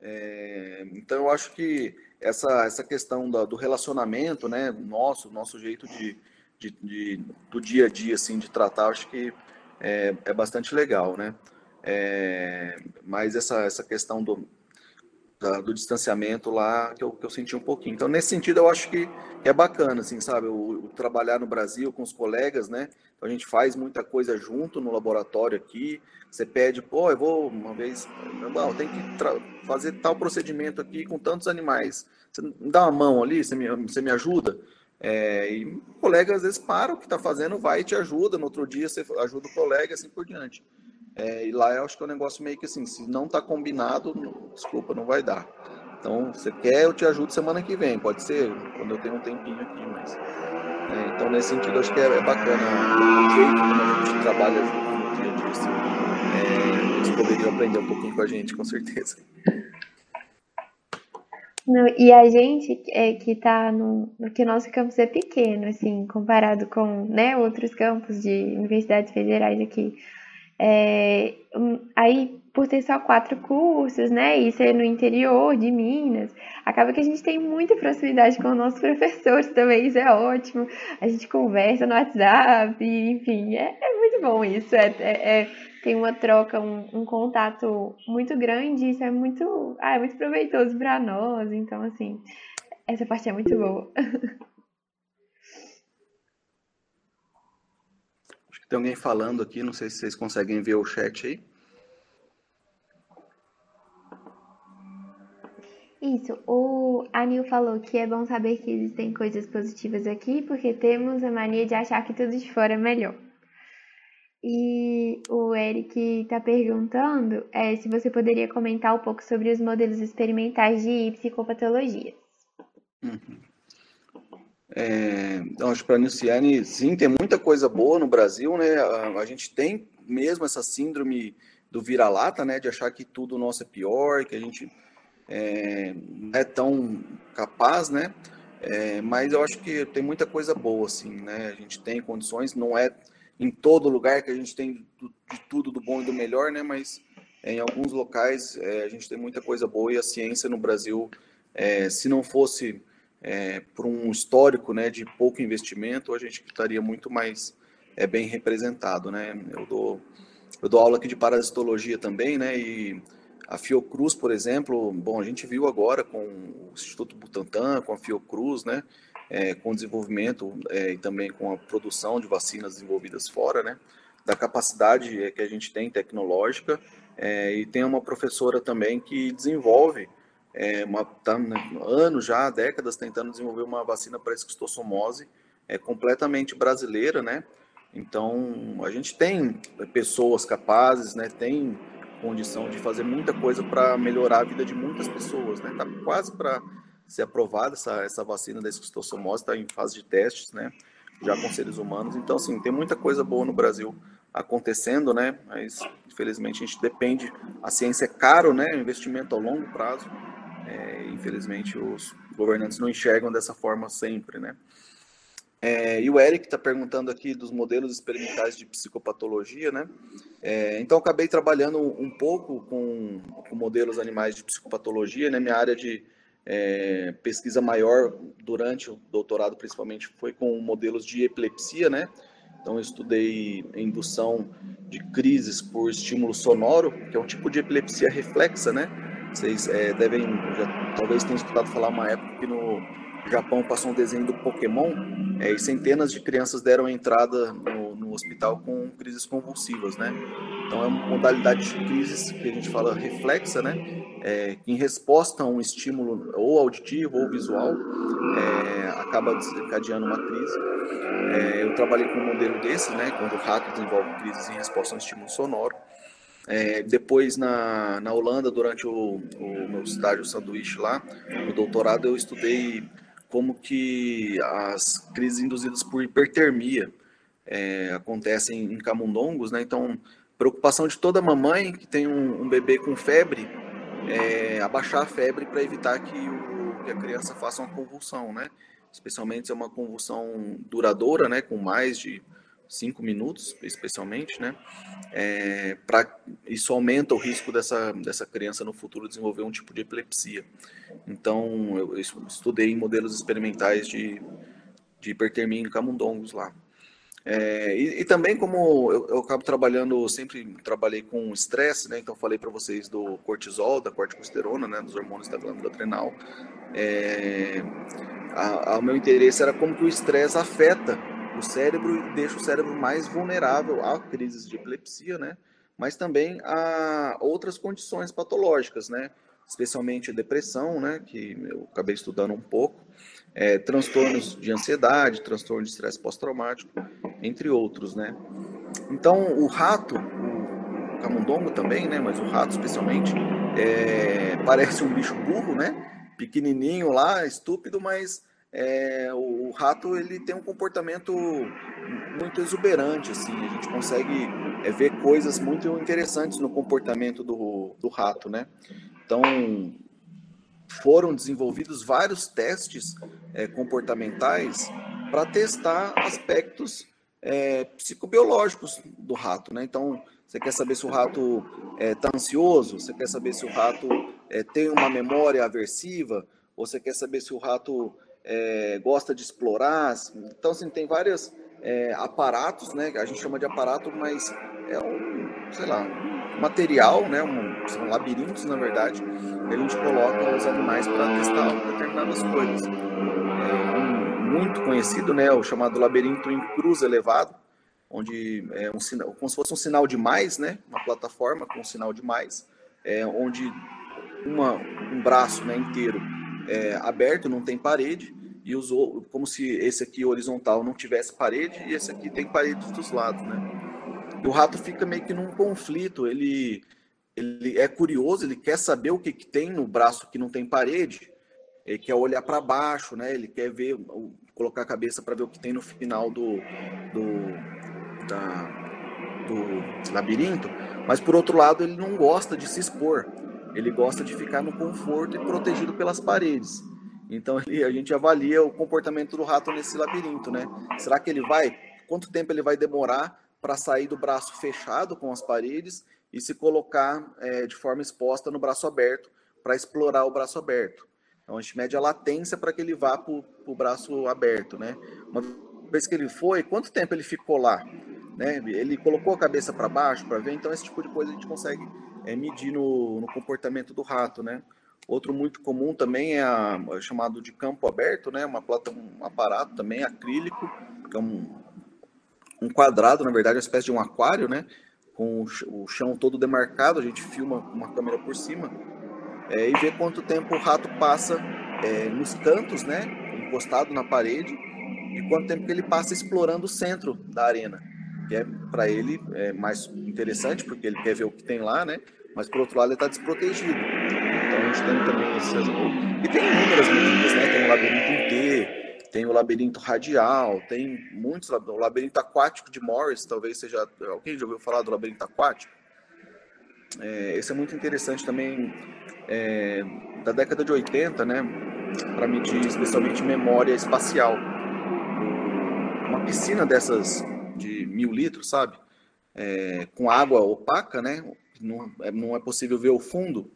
É, então eu acho que essa, essa questão da, do relacionamento, né, nosso, nosso jeito de, de, de, do dia a dia, assim, de tratar, acho que é, é bastante legal, né? É, mas essa, essa questão do, da, do distanciamento lá que eu, que eu senti um pouquinho. Então, nesse sentido, eu acho que é bacana, assim, sabe? O, o trabalhar no Brasil com os colegas, né? Então, a gente faz muita coisa junto no laboratório aqui. Você pede, pô, eu vou uma vez, não, tem que fazer tal procedimento aqui com tantos animais. Você me dá uma mão ali, você me, você me ajuda? É, e o colega às vezes para o que está fazendo, vai e te ajuda. No outro dia você ajuda o colega, assim por diante. É, e lá eu acho que é um negócio meio que assim, se não está combinado, não, desculpa, não vai dar. Então, você quer, eu te ajudo semana que vem, pode ser quando eu tenho um tempinho aqui, mas. É, então, nesse sentido, acho que é, é bacana o jeito como a gente trabalha junto no dia a dia. Assim, é, eles poderiam aprender um pouquinho com a gente, com certeza. Não, e a gente é, que está no, no que nosso campus é pequeno, assim, comparado com né, outros campos de universidades federais aqui. É, aí, por ter só quatro cursos, né, e ser no interior de Minas, acaba que a gente tem muita proximidade com os nossos professores também, isso é ótimo. A gente conversa no WhatsApp, enfim, é, é muito bom isso. É, é, é tem uma troca, um, um, contato muito grande, isso é muito, ah, é muito proveitoso para nós. Então, assim, essa parte é muito boa. Tem alguém falando aqui, não sei se vocês conseguem ver o chat aí. Isso, o Anil falou que é bom saber que existem coisas positivas aqui, porque temos a mania de achar que tudo de fora é melhor. E o Eric está perguntando é, se você poderia comentar um pouco sobre os modelos experimentais de psicopatologias. Uhum. É, então, acho para Nilciane, sim, tem muita coisa boa no Brasil, né? A, a gente tem mesmo essa síndrome do vira-lata, né? De achar que tudo nosso é pior, que a gente é, não é tão capaz, né? É, mas eu acho que tem muita coisa boa, assim, né? A gente tem condições, não é em todo lugar que a gente tem de tudo do bom e do melhor, né? Mas em alguns locais é, a gente tem muita coisa boa e a ciência no Brasil, é, se não fosse é, por um histórico né, de pouco investimento, a gente estaria muito mais é, bem representado. Né? Eu, dou, eu dou aula aqui de parasitologia também, né, e a Fiocruz, por exemplo, bom, a gente viu agora com o Instituto Butantan, com a Fiocruz, né, é, com o desenvolvimento é, e também com a produção de vacinas desenvolvidas fora, né, da capacidade que a gente tem tecnológica, é, e tem uma professora também que desenvolve é, uma, tá, né, anos já, décadas, tentando desenvolver uma vacina para esquistossomose, é completamente brasileira, né? Então, a gente tem pessoas capazes, né? Tem condição de fazer muita coisa para melhorar a vida de muitas pessoas, né? Tá quase para ser aprovada essa, essa vacina da esquistossomose, está em fase de testes, né? Já com seres humanos. Então, assim, tem muita coisa boa no Brasil acontecendo, né? Mas, infelizmente, a gente depende. A ciência é caro, né? Investimento a longo prazo. É, infelizmente, os governantes não enxergam dessa forma sempre, né? É, e o Eric está perguntando aqui dos modelos experimentais de psicopatologia, né? É, então, acabei trabalhando um pouco com, com, modelos animais de psicopatologia, né? Minha área de é, pesquisa maior durante o doutorado, principalmente, foi com modelos de epilepsia, né? Então, eu estudei indução de crises por estímulo sonoro, que é um tipo de epilepsia reflexa, né? Vocês é, devem, já, talvez tenham escutado falar uma época que no Japão passou um desenho do Pokémon é, e centenas de crianças deram entrada no, no, hospital com crises convulsivas, né? Então é uma modalidade de crises que a gente fala reflexa, né? É, em resposta a um estímulo ou auditivo ou visual, é, acaba desencadeando uma crise. É, eu trabalhei com um modelo desse, né? Quando o rato desenvolve crises em resposta a um estímulo sonoro. É, depois, na, na Holanda, durante o, o meu estágio sanduíche lá, no doutorado, eu estudei como que as crises induzidas por hipertermia é, acontecem em camundongos, né? Então, preocupação de toda mamãe que tem um, um bebê com febre, é, abaixar a febre para evitar que, o, que a criança faça uma convulsão, né? Especialmente se é uma convulsão duradoura, né? Com mais de cinco minutos, especialmente, né? É, pra, isso aumenta o risco dessa, dessa criança no futuro desenvolver um tipo de epilepsia. Então, eu, eu estudei modelos experimentais de, de hipertermia em camundongos lá. É, e, e, também como eu, eu, acabo trabalhando, sempre trabalhei com estresse, né? Então falei para vocês do cortisol, da corticosterona, né? Dos hormônios da glândula adrenal. É, a, a, o meu interesse era como que o estresse afeta o cérebro e deixa o cérebro mais vulnerável a crises de epilepsia, né? Mas também a outras condições patológicas, né? Especialmente depressão, né? Que eu acabei estudando um pouco é, transtornos de ansiedade, transtorno de estresse pós-traumático, entre outros, né? Então, o rato, o camundongo também, né? Mas o rato especialmente, é, parece um bicho burro, né? Pequenininho lá, estúpido, mas é, o, o, rato ele tem um comportamento muito exuberante, assim. A gente consegue é, ver coisas muito interessantes no comportamento do, do rato, né? Então, foram desenvolvidos vários testes é, comportamentais para testar aspectos é, psicobiológicos do rato, né? Então, você quer saber se o rato está é, tá ansioso, você quer saber se o rato é, tem uma memória aversiva, ou você quer saber se o rato é, gosta de explorar. Então, assim, tem vários é, aparatos, né? A gente chama de aparato, mas é um, sei lá, material, né, um, são labirintos, na verdade, e a gente coloca os animais para testar determinadas coisas. É um muito conhecido, né, o chamado labirinto em cruz elevado, onde é um sinal, como se fosse um sinal de mais, né, uma plataforma com um sinal de mais, é, onde uma, um braço né, inteiro é aberto, não tem parede, e os, como se esse aqui horizontal não tivesse parede e esse aqui tem paredes dos lados, né? E o rato fica meio que num conflito. Ele, ele é curioso, ele quer saber o que, que tem no braço que não tem parede. Ele quer olhar para baixo, né? Ele quer ver, colocar a cabeça para ver o que tem no final do, do, da, do labirinto. Mas por outro lado, ele não gosta de se expor. Ele gosta de ficar no conforto e protegido pelas paredes. Então a gente avalia o comportamento do rato nesse labirinto, né? Será que ele vai? Quanto tempo ele vai demorar para sair do braço fechado com as paredes e se colocar é, de forma exposta no braço aberto para explorar o braço aberto. Então a gente mede a latência para que ele vá para o braço aberto, né? Uma vez que ele foi, quanto tempo ele ficou lá? Né? Ele colocou a cabeça para baixo para ver, então esse tipo de coisa a gente consegue é, medir no, no, comportamento do rato, né? Outro muito comum também é, a, é chamado de campo aberto, né? Uma plata, um aparato também acrílico, que é um, um quadrado, na verdade, uma espécie de um aquário, né? Com o chão todo demarcado, a gente filma uma câmera por cima é, e vê quanto tempo o rato passa é, nos cantos, né? Encostado na parede e quanto tempo que ele passa explorando o centro da arena, que é para ele é mais interessante porque ele quer ver o que tem lá, né? Mas por outro lado ele está desprotegido. Então a gente tem também e tem inúmeras medidas, né? Tem um labirinto em tem o labirinto radial, tem muitos, o labirinto aquático de Morris, talvez seja, alguém já ouviu falar do labirinto aquático? É, esse é muito interessante também, é, da década de 80, né, para medir especialmente memória espacial. Uma piscina dessas de mil litros, sabe, é, com água opaca, né, não, é, não é possível ver o fundo,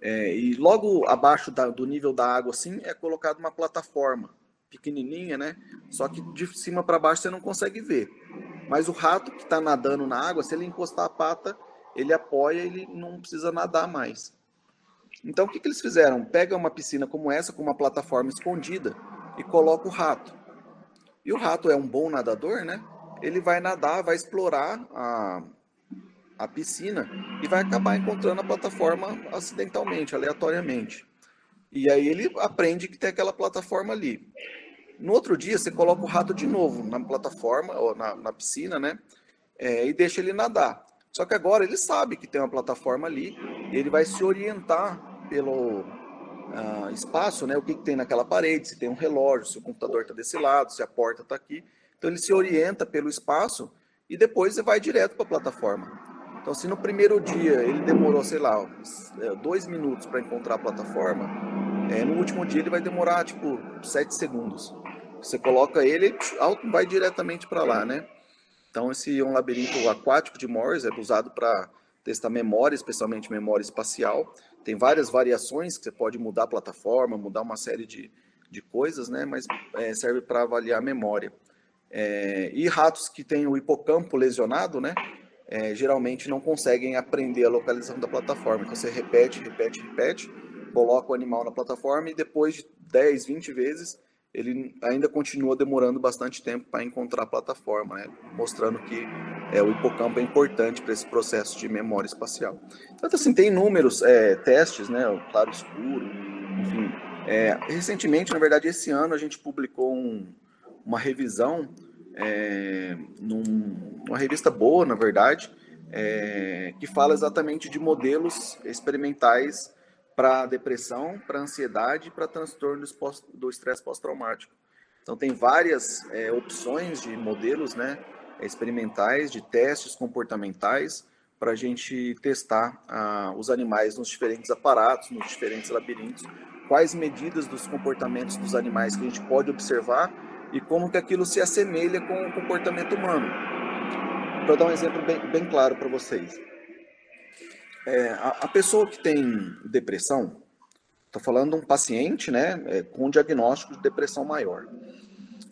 é, e logo abaixo da, do nível da água, assim, é colocada uma plataforma pequenininha, né? Só que de cima para baixo você não consegue ver. Mas o rato que está nadando na água, se ele encostar a pata, ele apoia, ele não precisa nadar mais. Então o que, que eles fizeram? Pega uma piscina como essa, com uma plataforma escondida, e coloca o rato. E o rato é um bom nadador, né? Ele vai nadar, vai explorar a, a piscina e vai acabar encontrando a plataforma acidentalmente, aleatoriamente. E aí ele aprende que tem aquela plataforma ali. No outro dia, você coloca o rato de novo na plataforma, ou na, na piscina, né? É, e deixa ele nadar. Só que agora ele sabe que tem uma plataforma ali, e ele vai se orientar pelo uh, espaço, né? O que, que tem naquela parede, se tem um relógio, se o computador está desse lado, se a porta está aqui. Então ele se orienta pelo espaço e depois vai direto para a plataforma. Então, se no primeiro dia ele demorou, sei lá, é, dois minutos para encontrar a plataforma, é, no último dia ele vai demorar tipo sete segundos. Você coloca ele, vai diretamente para lá, né? Então, esse é um labirinto aquático de Morse, é usado para testar memória, especialmente memória espacial. Tem várias variações que você pode mudar a plataforma, mudar uma série de, de coisas, né? Mas é, serve para avaliar a memória. É, e ratos que têm o hipocampo lesionado, né? É, geralmente não conseguem aprender a localização da plataforma. Então você repete, repete, repete, coloca o animal na plataforma e depois de 10, 20 vezes ele ainda continua demorando bastante tempo para encontrar a plataforma, né? mostrando que é, o hipocampo é importante para esse processo de memória espacial. Então, assim, tem inúmeros é, testes, né? o claro escuro, enfim. É, recentemente, na verdade, esse ano a gente publicou um, uma revisão é, num, numa revista boa, na verdade, é, que fala exatamente de modelos experimentais para depressão, para ansiedade e para transtorno do estresse pós-traumático. Então, tem várias é, opções de modelos né, experimentais, de testes comportamentais, para a gente testar ah, os animais nos diferentes aparatos, nos diferentes labirintos, quais medidas dos comportamentos dos animais que a gente pode observar e como que aquilo se assemelha com o comportamento humano. Para dar um exemplo bem, bem claro para vocês. É, a, a, pessoa que tem depressão, estou falando um paciente né, é, com diagnóstico de depressão maior.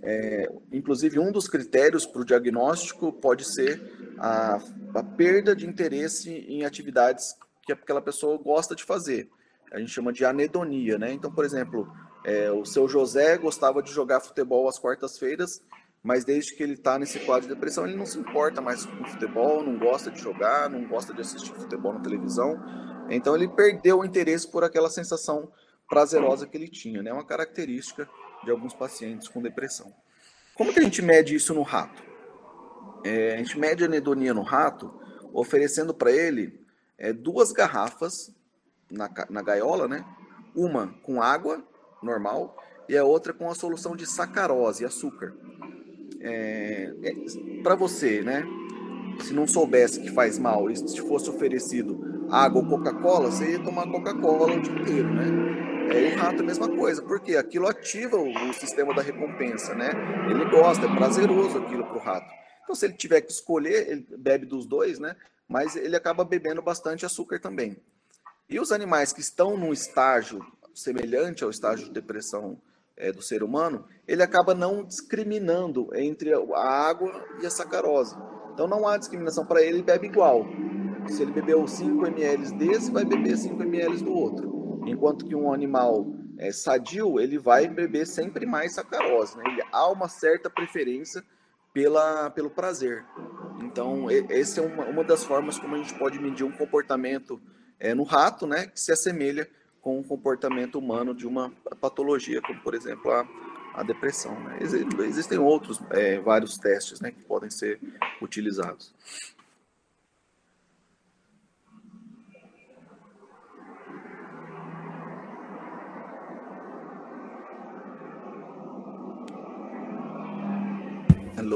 É, inclusive, um dos critérios para o diagnóstico pode ser a, a, perda de interesse em atividades que aquela pessoa gosta de fazer. A gente chama de anedonia, né? Então, por exemplo, é, o seu José gostava de jogar futebol às quartas-feiras mas desde que ele está nesse quadro de depressão, ele não se importa mais com futebol, não gosta de jogar, não gosta de assistir futebol na televisão. Então ele perdeu o interesse por aquela sensação prazerosa que ele tinha, né? Uma característica de alguns pacientes com depressão. Como que a gente mede isso no rato? É, a gente mede a anedonia no rato oferecendo para ele é, duas garrafas na, na gaiola, né? Uma com água normal e a outra com a solução de sacarose, açúcar é, é para você, né? Se não soubesse que faz mal e se fosse oferecido água ou Coca-Cola, você ia tomar Coca-Cola o dia inteiro, né? É, o rato a mesma coisa, porque aquilo ativa o, o sistema da recompensa, né? Ele gosta, é prazeroso aquilo para o rato. Então, se ele tiver que escolher, ele bebe dos dois, né? Mas ele acaba bebendo bastante açúcar também. E os animais que estão num estágio semelhante ao estágio de depressão é, do ser humano, ele acaba não discriminando entre a água e a sacarose. Então não há discriminação para ele, ele bebe igual. Se ele bebeu 5 ml desse, vai beber 5 ml do outro. Enquanto que um animal é, sadio, ele vai beber sempre mais sacarose. Né? Há uma certa preferência pela, pelo prazer. Então, essa é uma, uma das formas como a gente pode medir um comportamento é, no rato, né, que se assemelha com o comportamento humano de uma patologia, como por exemplo a, a depressão. Né? Existem outros é, vários testes né, que podem ser utilizados.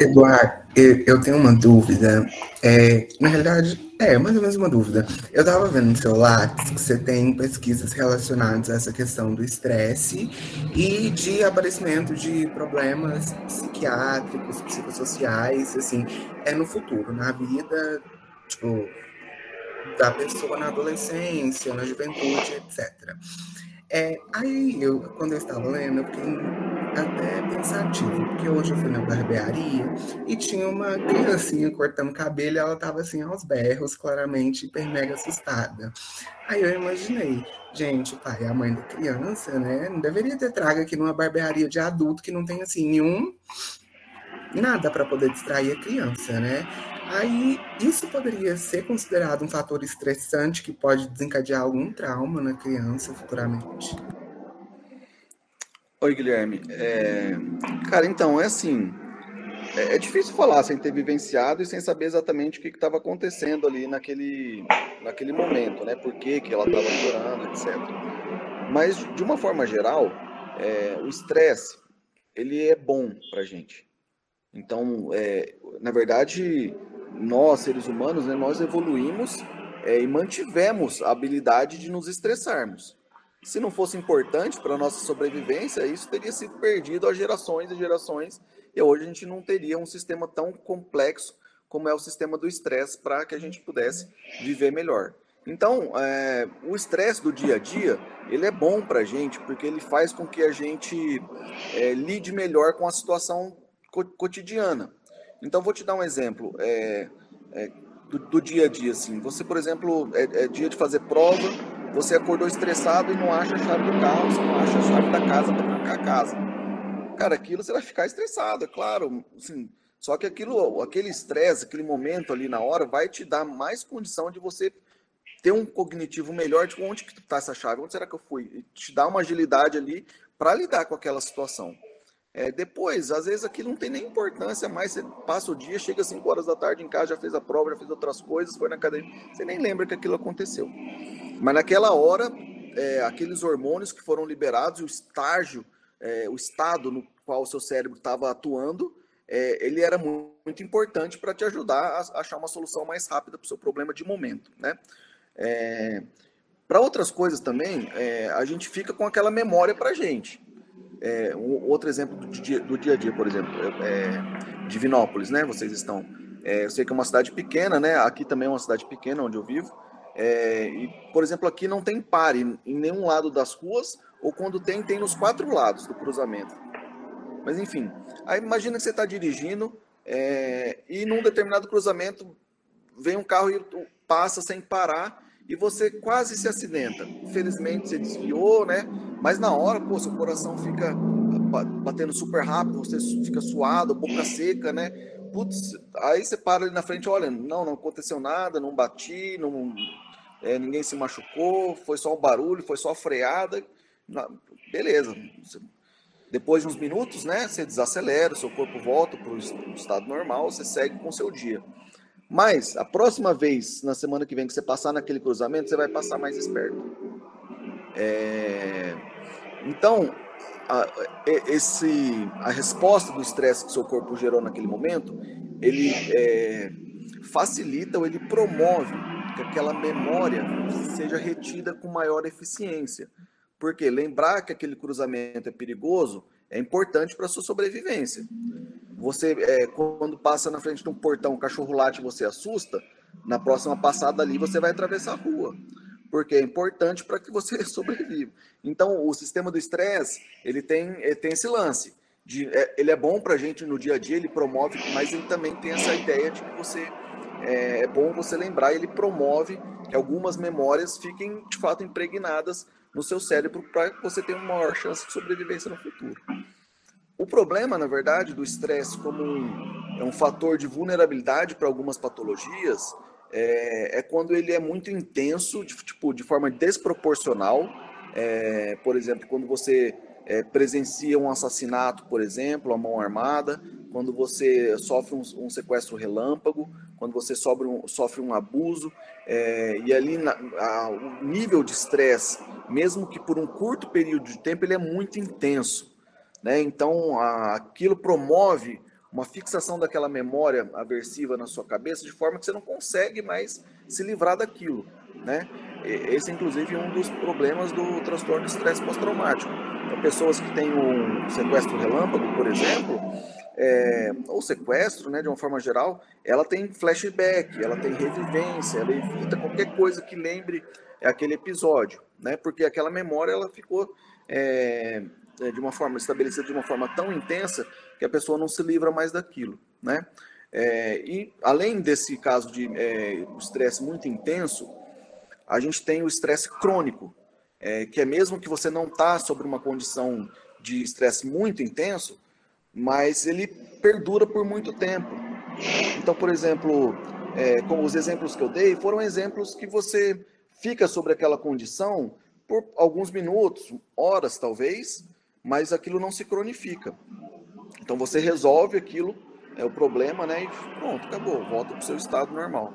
Eduardo, eu tenho uma dúvida. É, na realidade, é mais ou menos uma dúvida. Eu estava vendo no seu Lattes que você tem pesquisas relacionadas a essa questão do estresse e de aparecimento de problemas psiquiátricos, psicossociais, assim, é no futuro, na vida, tipo, da pessoa na adolescência, na juventude, etc. É, aí, eu, quando eu estava lendo, eu fiquei até pensativo, porque hoje eu fui na barbearia e tinha uma criancinha cortando cabelo e ela estava assim aos berros, claramente hiper mega assustada. Aí eu imaginei, gente, o pai e a mãe da criança, né? Não deveria ter trago aqui numa barbearia de adulto que não tem assim nenhum nada para poder distrair a criança, né? Aí, isso poderia ser considerado um fator estressante que pode desencadear algum trauma na criança futuramente? Oi, Guilherme. É... Cara, então, é assim. É, é difícil falar sem ter vivenciado e sem saber exatamente o que estava acontecendo ali naquele, naquele momento, né? Por que, que ela estava chorando, etc. Mas, de uma forma geral, é, o estresse, ele é bom para gente. Então, é, na verdade, nós, seres humanos, né, nós evoluímos é, e mantivemos a habilidade de nos estressarmos. Se não fosse importante para a nossa sobrevivência, isso teria sido perdido a gerações e gerações, e hoje a gente não teria um sistema tão complexo como é o sistema do estresse para que a gente pudesse viver melhor. Então, é, o estresse do dia a dia, ele é bom para a gente, porque ele faz com que a gente é, lide melhor com a situação co cotidiana. Então, vou te dar um exemplo é, do, do, dia a dia. Assim. Você, por exemplo, é, é, dia de fazer prova, você acordou estressado e não acha a chave do carro, você não acha a chave da casa para trancar a casa. Cara, aquilo você vai ficar estressado, é claro. Assim, só que aquilo, aquele estresse, aquele momento ali na hora, vai te dar mais condição de você ter um cognitivo melhor de onde que está essa chave, onde será que eu fui? E te dá uma agilidade ali para lidar com aquela situação. É, depois, às vezes aquilo não tem nem importância mais, você passa o dia, chega às 5 horas da tarde em casa, já fez a prova, já fez outras coisas, foi na academia, você nem lembra que aquilo aconteceu. Mas naquela hora, é, aqueles hormônios que foram liberados, o estágio, é, o estado no qual o seu cérebro estava atuando, é, ele era muito, muito importante para te ajudar a achar uma solução mais rápida para o seu problema de momento, né? É, para outras coisas também, é, a gente fica com aquela memória para gente. É, um, outro exemplo do dia, do dia a dia, por exemplo, é, Divinópolis, né? Vocês estão. É, eu sei que é uma cidade pequena, né? Aqui também é uma cidade pequena onde eu vivo. É, e, por exemplo, aqui não tem pare em nenhum lado das ruas, ou quando tem, tem nos quatro lados do cruzamento. Mas enfim, aí imagina que você está dirigindo é, e num determinado cruzamento vem um carro e passa sem parar e você quase se acidenta. Infelizmente você desviou, né? Mas na hora, pô, seu coração fica batendo super rápido, você fica suado, boca seca, né? Putz, aí você para ali na frente, olha, não, não aconteceu nada, não bati, não, é, ninguém se machucou, foi só um barulho, foi só freada. Beleza. Depois de uns minutos, né, você desacelera, seu corpo volta para o estado normal, você segue com o seu dia. Mas a próxima vez, na semana que vem, que você passar naquele cruzamento, você vai passar mais esperto. É... Então, a, esse, a resposta do estresse que seu corpo gerou naquele momento, ele é, facilita ou ele promove que aquela memória seja retida com maior eficiência. Porque lembrar que aquele cruzamento é perigoso é importante para sua sobrevivência. Você, é, quando passa na frente de um portão, o cachorro late você assusta, na próxima passada ali você vai atravessar a rua, porque é importante para que você sobreviva. Então, o sistema do estresse, ele tem, ele tem esse lance. De, é, ele é bom para a gente no dia a dia, ele promove, mas ele também tem essa ideia de que você é, é bom você lembrar, ele promove que algumas memórias fiquem de fato impregnadas no seu cérebro para que você tenha uma maior chance de sobrevivência no futuro. O problema, na verdade, do estresse como um, é um fator de vulnerabilidade para algumas patologias é, é, quando ele é muito intenso, de, tipo, de forma desproporcional. É, por exemplo, quando você é, presencia um assassinato, por exemplo, a mão armada, quando você sofre um, um sequestro relâmpago, quando você sofre um, sofre um abuso, é, e ali na, a, o nível de estresse, mesmo que por um curto período de tempo, ele é muito intenso. Né? Então, a, aquilo promove uma fixação daquela memória aversiva na sua cabeça de forma que você não consegue mais se livrar daquilo. Né? Esse, inclusive, é um dos problemas do transtorno de estresse pós-traumático. Então, pessoas que têm um sequestro relâmpago, por exemplo, é, ou sequestro, né, de uma forma geral, ela tem flashback, ela tem revivência, ela evita qualquer coisa que lembre aquele episódio, né, porque aquela memória ela ficou é, é, de uma forma estabelecida de uma forma tão intensa que a pessoa não se livra mais daquilo, né? É, e além desse caso de é, estresse muito intenso, a gente tem o estresse crônico, é, que é mesmo que você não está sobre uma condição de estresse muito intenso, mas ele perdura por muito tempo. Então, por exemplo, é, como os exemplos que eu dei foram exemplos que você fica sobre aquela condição por alguns minutos, horas talvez, mas aquilo não se cronifica. Então você resolve aquilo, é o problema, né? E pronto, acabou, volta para o seu estado normal.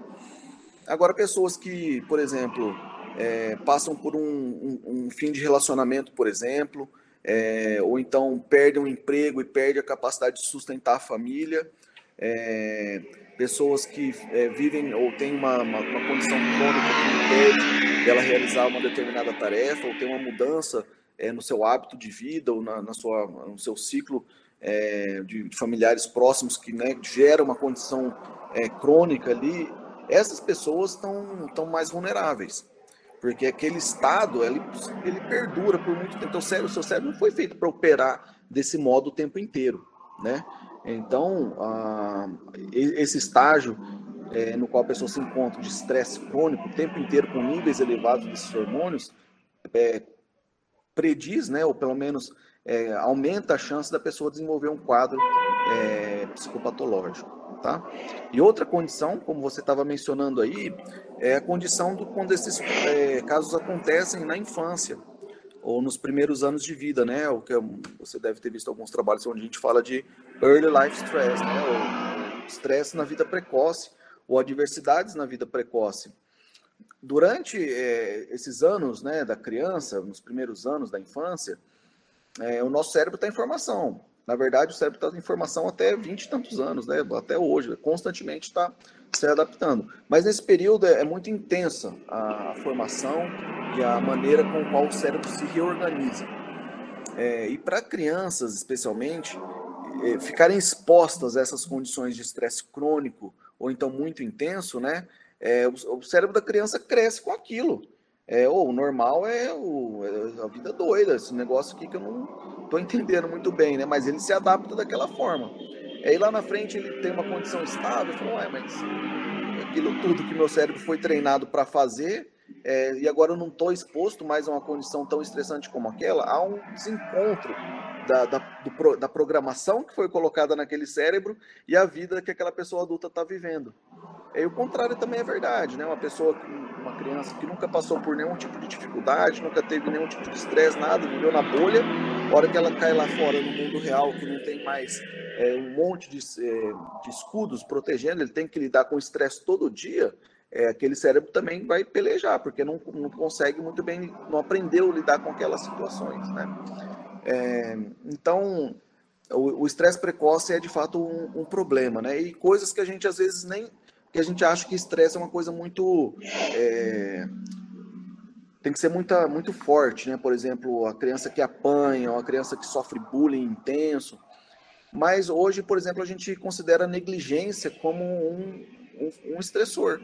Agora, pessoas que, por exemplo, é, passam por um, um, um, fim de relacionamento, por exemplo, é, ou então perdem um emprego e perdem a capacidade de sustentar a família, é, pessoas que é, vivem ou têm uma, uma, uma condição crônica que impede dela realizar uma determinada tarefa, ou tem uma mudança é, no seu hábito de vida ou na, na sua, no seu ciclo é, de, familiares próximos que né, gera uma condição é, crônica ali, essas pessoas estão mais vulneráveis. Porque aquele estado, ele, ele perdura por muito tempo. Então, o, cérebro, o seu cérebro não foi feito para operar desse modo o tempo inteiro, né? Então, esse estágio é, no qual a pessoa se encontra de estresse crônico o tempo inteiro com níveis elevados desses hormônios, é, prediz, né, ou pelo menos é, aumenta a chance da pessoa desenvolver um quadro é, psicopatológico. Tá? E outra condição, como você estava mencionando aí, é a condição do quando esses é, casos acontecem na infância ou nos primeiros anos de vida, né? O que você deve ter visto alguns trabalhos onde a gente fala de early life stress, né? Ou estresse na vida precoce ou adversidades na vida precoce. Durante é, esses anos, né, da criança, nos primeiros anos da infância, é, o nosso cérebro está em formação. Na verdade, o cérebro está em formação até 20 e tantos anos, né? até hoje, constantemente está se adaptando. Mas nesse período é, é muito intensa a, a, formação e a maneira com qual o cérebro se reorganiza. É, e para crianças, especialmente, é, ficarem expostas a essas condições de estresse crônico ou então muito intenso, né? É, o, o, cérebro da criança cresce com aquilo. É, ou o normal é, o, é a vida doida, esse negócio aqui que eu não estou entendendo muito bem, né? Mas ele se adapta daquela forma. Aí lá na frente ele tem uma condição estável, falou, ué, mas aquilo tudo que meu cérebro foi treinado para fazer, é, e agora eu não estou exposto mais a uma condição tão estressante como aquela, há um desencontro da, da, do, da programação que foi colocada naquele cérebro e a vida que aquela pessoa adulta está vivendo. E o contrário também é verdade, né? Uma pessoa, uma criança que nunca passou por nenhum tipo de dificuldade, nunca teve nenhum tipo de estresse, nada, viveu na bolha, a hora que ela cai lá fora no mundo real, que não tem mais é, um monte de, é, de escudos protegendo, ele tem que lidar com estresse todo dia, é, aquele cérebro também vai pelejar, porque não, não consegue muito bem, não aprendeu a lidar com aquelas situações, né? É, então, o estresse precoce é de fato um, um, problema, né? E coisas que a gente às vezes nem. Que a gente acha que estresse é uma coisa muito. É, tem que ser muita, muito forte, né? Por exemplo, a criança que apanha, ou a criança que sofre bullying intenso. Mas hoje, por exemplo, a gente considera a negligência como um, um, um estressor.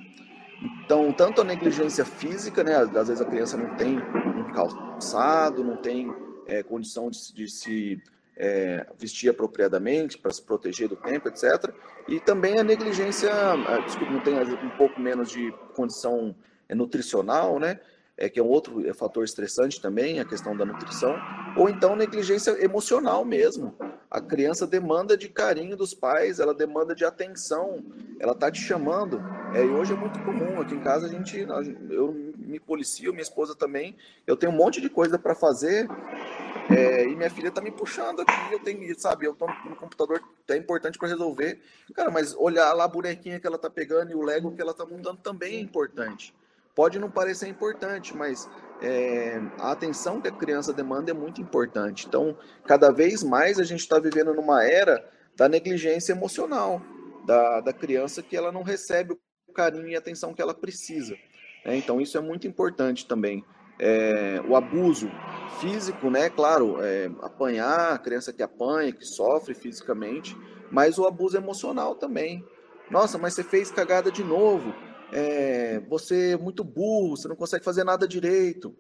Então, tanto a negligência física, né? Às vezes a criança não tem um calçado, não tem é, condição de, de se é, vestir apropriadamente para se proteger do tempo, etc. E também a negligência, ah, desculpa, não tem um pouco menos de condição é, nutricional, né? É, que é um outro é, fator estressante também, a questão da nutrição, ou então negligência emocional mesmo. A criança demanda de carinho dos pais, ela demanda de atenção, ela tá te chamando. É, e hoje é muito comum, aqui em casa a gente, eu me policio, minha esposa também, eu tenho um monte de coisa para fazer, é, e minha filha tá me puxando aqui, eu tenho, sabe, eu tô no computador, é importante para resolver. Cara, mas olhar lá a bonequinha que ela tá pegando e o Lego que ela tá montando também é importante. Pode não parecer importante, mas é, a atenção que a criança demanda é muito importante. Então, cada vez mais a gente está vivendo numa era da negligência emocional da, da criança que ela não recebe o carinho e atenção que ela precisa. Né? Então, isso é muito importante também é, o abuso físico, né? Claro, é, apanhar, a criança que apanha, que sofre fisicamente, mas o abuso emocional também. Nossa, mas você fez cagada de novo. É, você é muito burro, você não consegue fazer nada direito.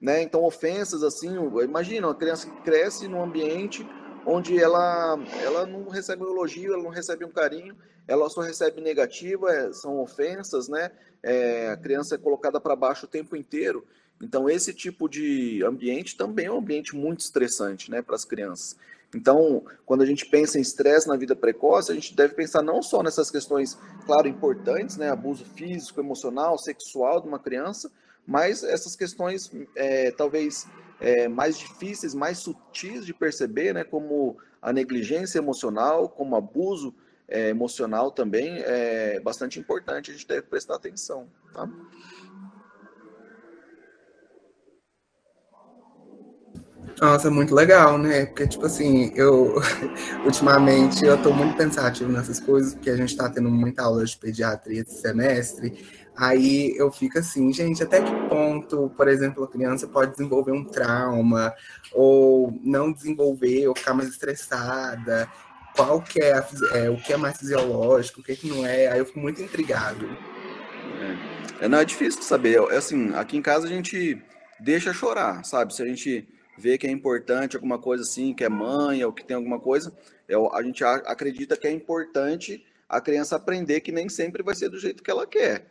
Né? Então, ofensas assim, imagina, uma criança que cresce num ambiente onde ela, ela não recebe um elogio, ela não recebe um carinho, ela só recebe negativa, é, são ofensas, né? É, a criança é colocada para baixo o tempo inteiro. Então, esse tipo de ambiente também é um ambiente muito estressante né, para as crianças. Então, quando a gente pensa em estresse na vida precoce, a gente deve pensar não só nessas questões, claro, importantes, né, abuso físico, emocional, sexual de uma criança, mas essas questões é, talvez é, mais difíceis, mais sutis de perceber, né, como a negligência emocional, como abuso é, emocional também, é bastante importante, a gente deve prestar atenção. Tá? Nossa, muito legal, né? Porque, tipo assim, eu ultimamente eu tô muito pensativo nessas coisas, porque a gente tá tendo muita aula de pediatria esse semestre. Aí eu fico assim, gente, até que ponto, por exemplo, a criança pode desenvolver um trauma, ou não desenvolver, ou ficar mais estressada? Qual que é, a, é o que é mais fisiológico, o que, é que não é? Aí eu fico muito intrigado. É, não, é difícil saber. É assim, aqui em casa a gente deixa chorar, sabe? Se a gente vê que é importante alguma coisa assim, que é mãe ou que tem alguma coisa, é, a gente acredita que é importante a criança aprender que nem sempre vai ser do jeito que ela quer.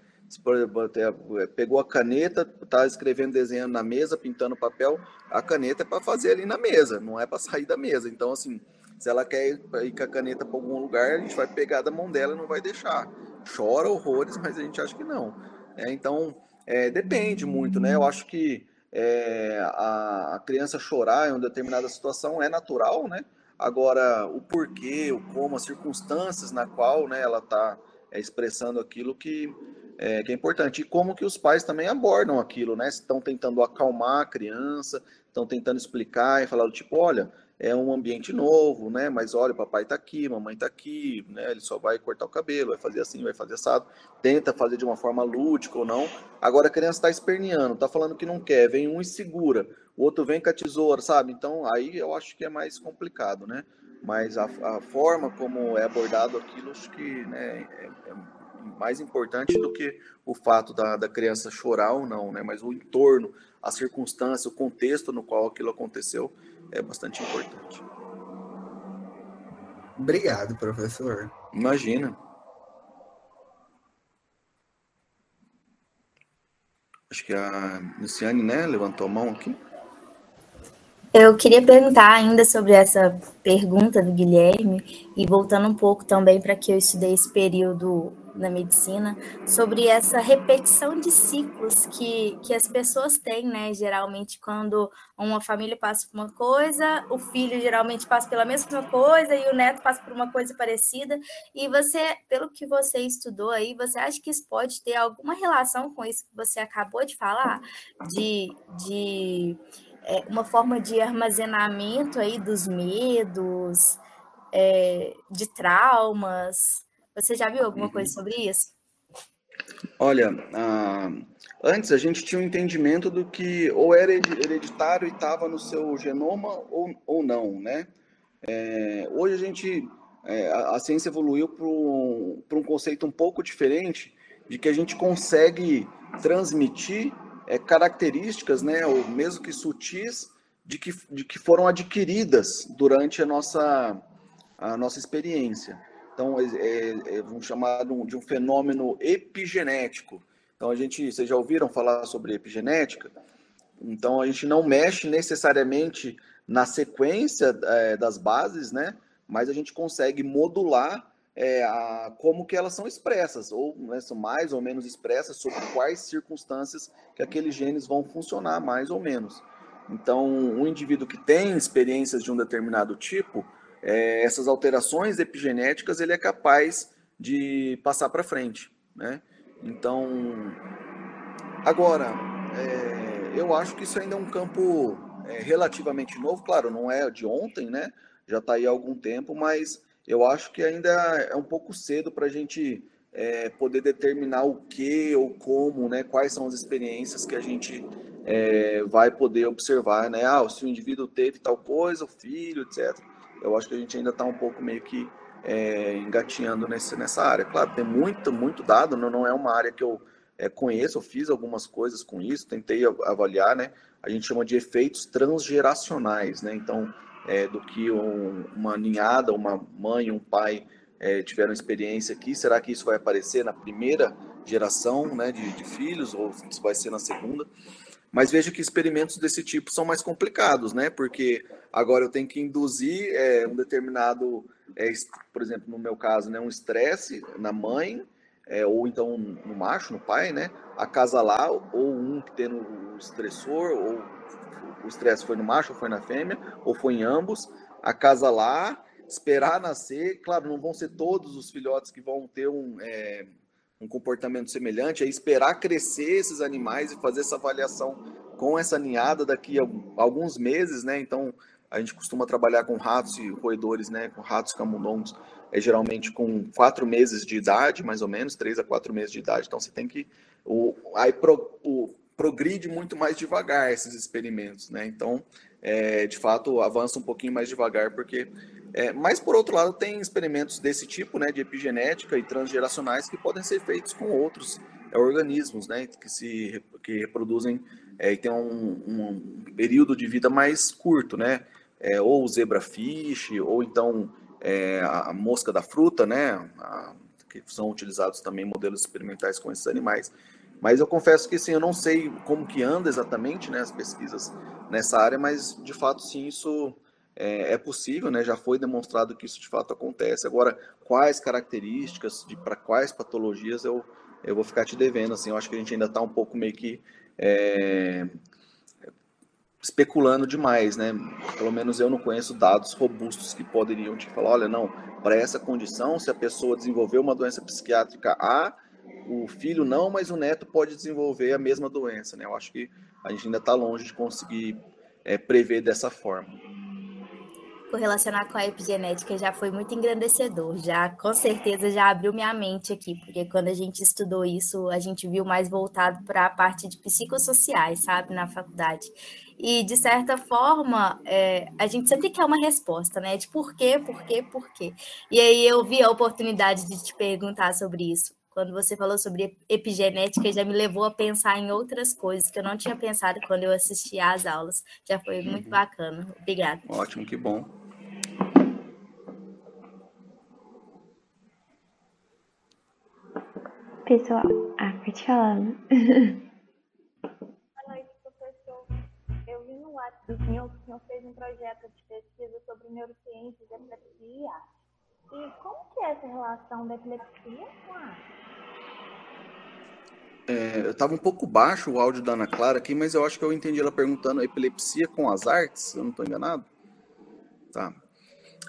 É, pegou a caneta, está escrevendo, desenhando na mesa, pintando papel, a caneta é para fazer ali na mesa, não é para sair da mesa. Então, assim, se ela quer ir, ir com a caneta para algum lugar, a gente vai pegar da mão dela e não vai deixar. Chora horrores, mas a gente acha que não. É, então, é, depende muito, né? Eu acho que é, a, a, criança chorar em uma determinada situação é natural, né? Agora, o porquê, o como, as circunstâncias na qual né, ela está é, expressando aquilo que é, que é importante. E como que os pais também abordam aquilo, né? Estão tentando acalmar a criança, estão tentando explicar e falar do tipo, olha, é um ambiente novo, né? Mas olha, papai está aqui, mamãe está aqui, né? Ele só vai cortar o cabelo, vai fazer assim, vai fazer assado. Tenta fazer de uma forma lúdica ou não. Agora a criança está esperneando, está falando que não quer, vem um e segura, o outro vem com a tesoura, sabe? Então aí eu acho que é mais complicado, né? Mas a, a forma como é abordado aquilo, acho que né, é, é mais importante do que o fato da, da criança chorar ou não, né? Mas o entorno, a circunstância, o contexto no qual aquilo aconteceu é bastante importante. Obrigado, professor. Imagina. Acho que a Luciane, né, levantou a mão aqui. Eu queria perguntar ainda sobre essa pergunta do Guilherme e voltando um pouco também para que eu estudei esse período na medicina, sobre essa repetição de ciclos que, que as pessoas têm, né? Geralmente, quando uma família passa por uma coisa, o filho geralmente passa pela mesma coisa e o neto passa por uma coisa parecida. E você, pelo que você estudou aí, você acha que isso pode ter alguma relação com isso que você acabou de falar? De. de é, uma forma de armazenamento aí dos medos, é, de traumas. Você já viu alguma coisa sobre isso? Olha, uh, antes a gente tinha um entendimento do que ou era hereditário e estava no seu genoma ou, ou não, né? É, hoje a gente, é, a, a, ciência evoluiu para um, um conceito um pouco diferente, de que a gente consegue transmitir é, características, né, ou mesmo que sutis, de que, de que foram adquiridas durante a nossa, a nossa experiência. Então, é, é, é vamos chamar de um, de um fenômeno epigenético. Então, a gente, vocês já ouviram falar sobre epigenética? Então, a gente não mexe necessariamente na sequência é, das bases, né? Mas a gente consegue modular é, a, como que elas são expressas, ou né, são mais ou menos expressas sobre quais circunstâncias que aqueles genes vão funcionar mais ou menos. Então, um indivíduo que tem experiências de um determinado tipo, é, essas alterações epigenéticas ele é capaz de passar para frente, né? Então, agora, é, eu acho que isso ainda é um campo é, relativamente novo, claro, não é de ontem, né? Já está aí há algum tempo, mas eu acho que ainda é um pouco cedo para a gente é, poder determinar o que ou como, né? Quais são as experiências que a gente é, vai poder observar, né? Ah, se o indivíduo teve tal coisa, o filho, etc eu acho que a gente ainda está um pouco meio que é, engatinhando nesse, nessa área. Claro, tem muito, muito dado, não, não é uma área que eu é, conheço, eu fiz algumas coisas com isso, tentei avaliar, né? A gente chama de efeitos transgeracionais, né? Então, é, do que um, uma ninhada, uma mãe, um pai é, tiveram experiência aqui, será que isso vai aparecer na primeira geração né, de, de filhos ou se vai ser na segunda? Mas vejo que experimentos desse tipo são mais complicados, né? Porque agora eu tenho que induzir é, um determinado, é, por exemplo, no meu caso, né, um estresse na mãe, é, ou então no macho, no pai, né? Acasalar, ou um que tem o estressor, ou o estresse foi no macho, ou foi na fêmea, ou foi em ambos, acasalar, esperar nascer. Claro, não vão ser todos os filhotes que vão ter um, é, um comportamento semelhante, é esperar crescer esses animais e fazer essa avaliação com essa ninhada daqui a alguns meses, né? Então, a gente costuma trabalhar com ratos e roedores, né? Com ratos camundongos, é geralmente com quatro meses de idade, mais ou menos, três a quatro meses de idade. Então, você tem que... O, aí pro, o, progride muito mais devagar esses experimentos, né? Então, é, de fato, avança um pouquinho mais devagar, porque é, mas, por outro lado, tem experimentos desse tipo, né, de epigenética e transgeracionais, que podem ser feitos com outros é, organismos, né, que se que reproduzem é, e tem um, um, período de vida mais curto, né, é, ou zebrafish, ou então é, a mosca da fruta, né, a, que são utilizados também modelos experimentais com esses animais. Mas eu confesso que sim, eu não sei como que anda exatamente, né, as pesquisas nessa área, mas de fato sim, isso é, é, possível, né? Já foi demonstrado que isso de fato acontece. Agora, quais características, para quais patologias eu, eu vou ficar te devendo, assim, eu acho que a gente ainda está um pouco meio que é, especulando demais, né? Pelo menos eu não conheço dados robustos que poderiam te falar, olha, não, para essa condição, se a pessoa desenvolveu uma doença psiquiátrica A, o filho não, mas o neto pode desenvolver a mesma doença, né? Eu acho que a gente ainda está longe de conseguir é, prever dessa forma correlacionar com a epigenética já foi muito engrandecedor, já com certeza já abriu minha mente aqui, porque quando a gente estudou isso, a gente viu mais voltado para a parte de psicossociais, sabe, na faculdade. E, de certa forma, é, a gente sempre quer uma resposta, né? De por quê, por quê, por quê. E aí eu vi a oportunidade de te perguntar sobre isso. Quando você falou sobre epigenética, já me levou a pensar em outras coisas que eu não tinha pensado quando eu assistia às aulas. Já foi muito uhum. bacana. Obrigada. Ótimo, que bom. Pessoal, ah, pode falar. Boa noite, professor. Eu vi no WhatsApp do senhor que o senhor fez um projeto de pesquisa sobre neurociências e epilepsia. E como que é essa relação da epilepsia com a é, eu estava um pouco baixo o áudio da Ana Clara aqui, mas eu acho que eu entendi ela perguntando epilepsia com as artes, eu não estou enganado? Tá.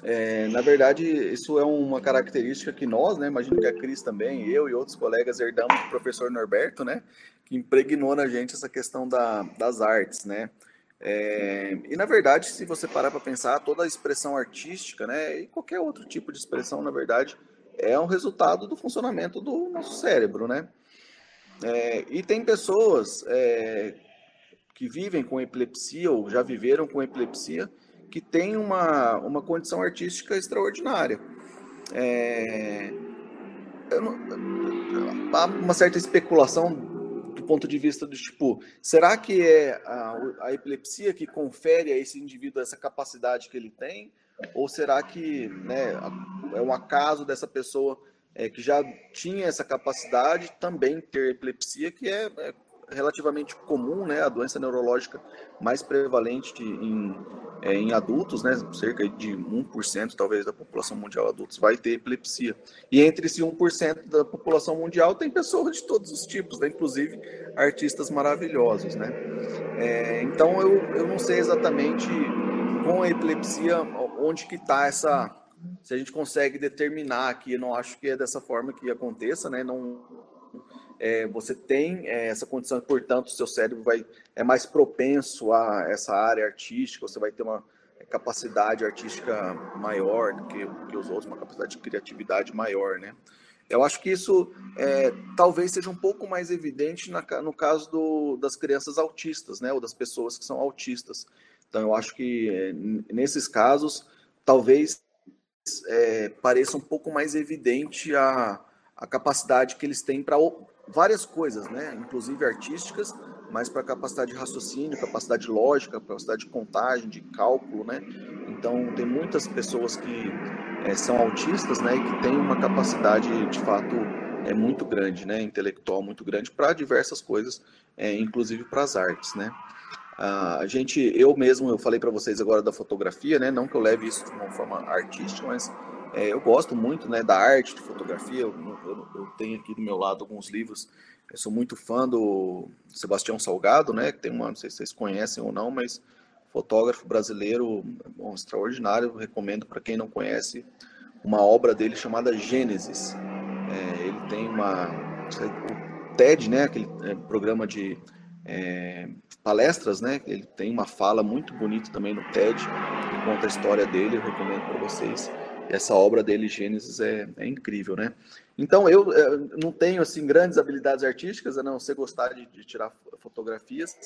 É, na verdade, isso é uma característica que nós, né, imagino que a Cris também, eu e outros colegas herdamos do professor Norberto, né, que impregnou na gente essa questão da, das artes, né. É, e na verdade, se você parar para pensar, toda a expressão artística, né, e qualquer outro tipo de expressão, na verdade, é um resultado do funcionamento do nosso cérebro, né. É, e tem pessoas é, que vivem com epilepsia ou já viveram com epilepsia que tem uma, uma condição artística extraordinária. É, não, há uma certa especulação do ponto de vista do tipo, será que é a, a, epilepsia que confere a esse indivíduo essa capacidade que ele tem? Ou será que né, é um acaso dessa pessoa é, que já tinha essa capacidade também ter epilepsia, que é, é relativamente comum, né, a doença neurológica mais prevalente em, é, em adultos, né, cerca de 1% talvez da população mundial adultos vai ter epilepsia. E entre esse 1% da população mundial tem pessoas de todos os tipos, né, inclusive artistas maravilhosos, né. É, então eu, eu não sei exatamente com a epilepsia onde que está essa se a gente consegue determinar aqui, eu não acho que é dessa forma que aconteça, né? Não, é, você tem é, essa condição, portanto, o seu cérebro vai, é mais propenso a essa área artística, você vai ter uma capacidade artística maior do que, que os outros, uma capacidade de criatividade maior, né? Eu acho que isso é, talvez seja um pouco mais evidente na, no caso do, das crianças autistas, né? Ou das pessoas que são autistas. Então, eu acho que é, nesses casos, talvez é, pareça um pouco mais evidente a, a capacidade que eles têm para várias coisas, né? inclusive artísticas, mas para capacidade de raciocínio, capacidade lógica, capacidade de contagem, de cálculo. Né? Então, tem muitas pessoas que é, são autistas né, e que têm uma capacidade, de fato, é muito grande, né, intelectual muito grande para diversas coisas, é, inclusive para as artes, né. A gente, eu mesmo, eu falei para vocês agora da fotografia, né? Não que eu leve isso de uma forma artística, mas é, eu gosto muito, né, da arte de fotografia. Eu, eu, eu, tenho aqui do meu lado alguns livros. Eu sou muito fã do Sebastião Salgado, né? Que tem uma, não sei se vocês conhecem ou não, mas fotógrafo brasileiro, bom, extraordinário. Recomendo para quem não conhece uma obra dele chamada Gênesis. É, ele tem uma o TED, né, aquele é, programa de é, palestras, né, ele tem uma fala muito bonita também no TED, que conta a história dele, eu recomendo para vocês. Essa obra dele, Gênesis, é, é incrível, né? Então, eu, eu, não tenho, assim, grandes habilidades artísticas, a não ser gostar de, de tirar fotografias,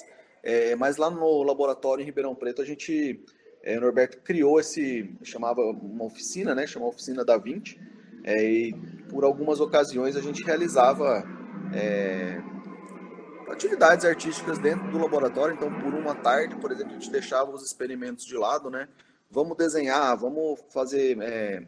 é, mas lá no laboratório em Ribeirão Preto, a gente, é, o Norberto criou esse, chamava uma oficina, né? Chamava Oficina da 20, é, e por algumas ocasiões a gente realizava é, atividades artísticas dentro do laboratório. Então, por uma tarde, por exemplo, a gente deixava os experimentos de lado, né? Vamos desenhar, vamos fazer é,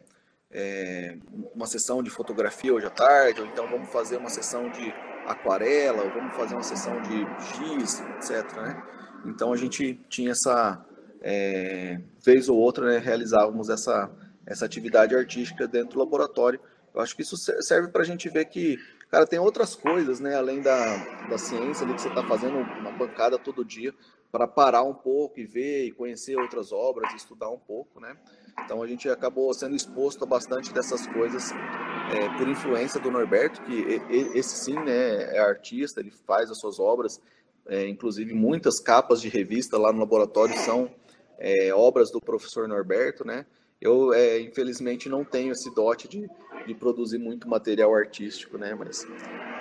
é, uma sessão de fotografia hoje à tarde, ou então vamos fazer uma sessão de aquarela, ou vamos fazer uma sessão de giz, etc. Né? Então, a gente tinha essa, é, vez ou outra, né, realizávamos essa essa atividade artística dentro do laboratório. Eu acho que isso serve para a gente ver que, cara, tem outras coisas, né, além da, da ciência ali que você está fazendo uma bancada todo dia para parar um pouco e ver e conhecer outras obras, estudar um pouco, né? Então a gente acabou sendo exposto a bastante dessas coisas é, por influência do Norberto, que esse sim, né, é artista, ele faz as suas obras, é, inclusive muitas capas de revista lá no laboratório são é, obras do professor Norberto, né? Eu, é, infelizmente, não tenho esse dote de, de produzir muito material artístico, né? Mas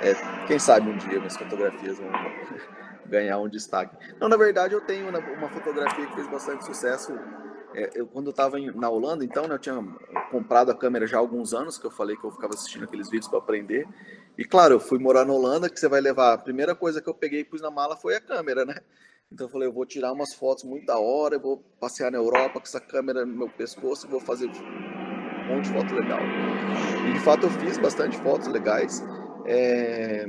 é, quem sabe um dia minhas fotografias vão ganhar um destaque. Não, na verdade, eu tenho uma fotografia que fez bastante sucesso. É, eu, quando eu estava na Holanda, então, né, eu tinha comprado a câmera já há alguns anos, que eu falei que eu ficava assistindo aqueles vídeos para aprender. E claro, eu fui morar na Holanda, que você vai levar. A primeira coisa que eu peguei e pus na mala foi a câmera, né? Então eu falei, eu vou tirar umas fotos muito da hora, eu vou passear na Europa com essa câmera no meu pescoço e vou fazer um monte de foto legal. E de fato eu fiz bastante fotos legais. É...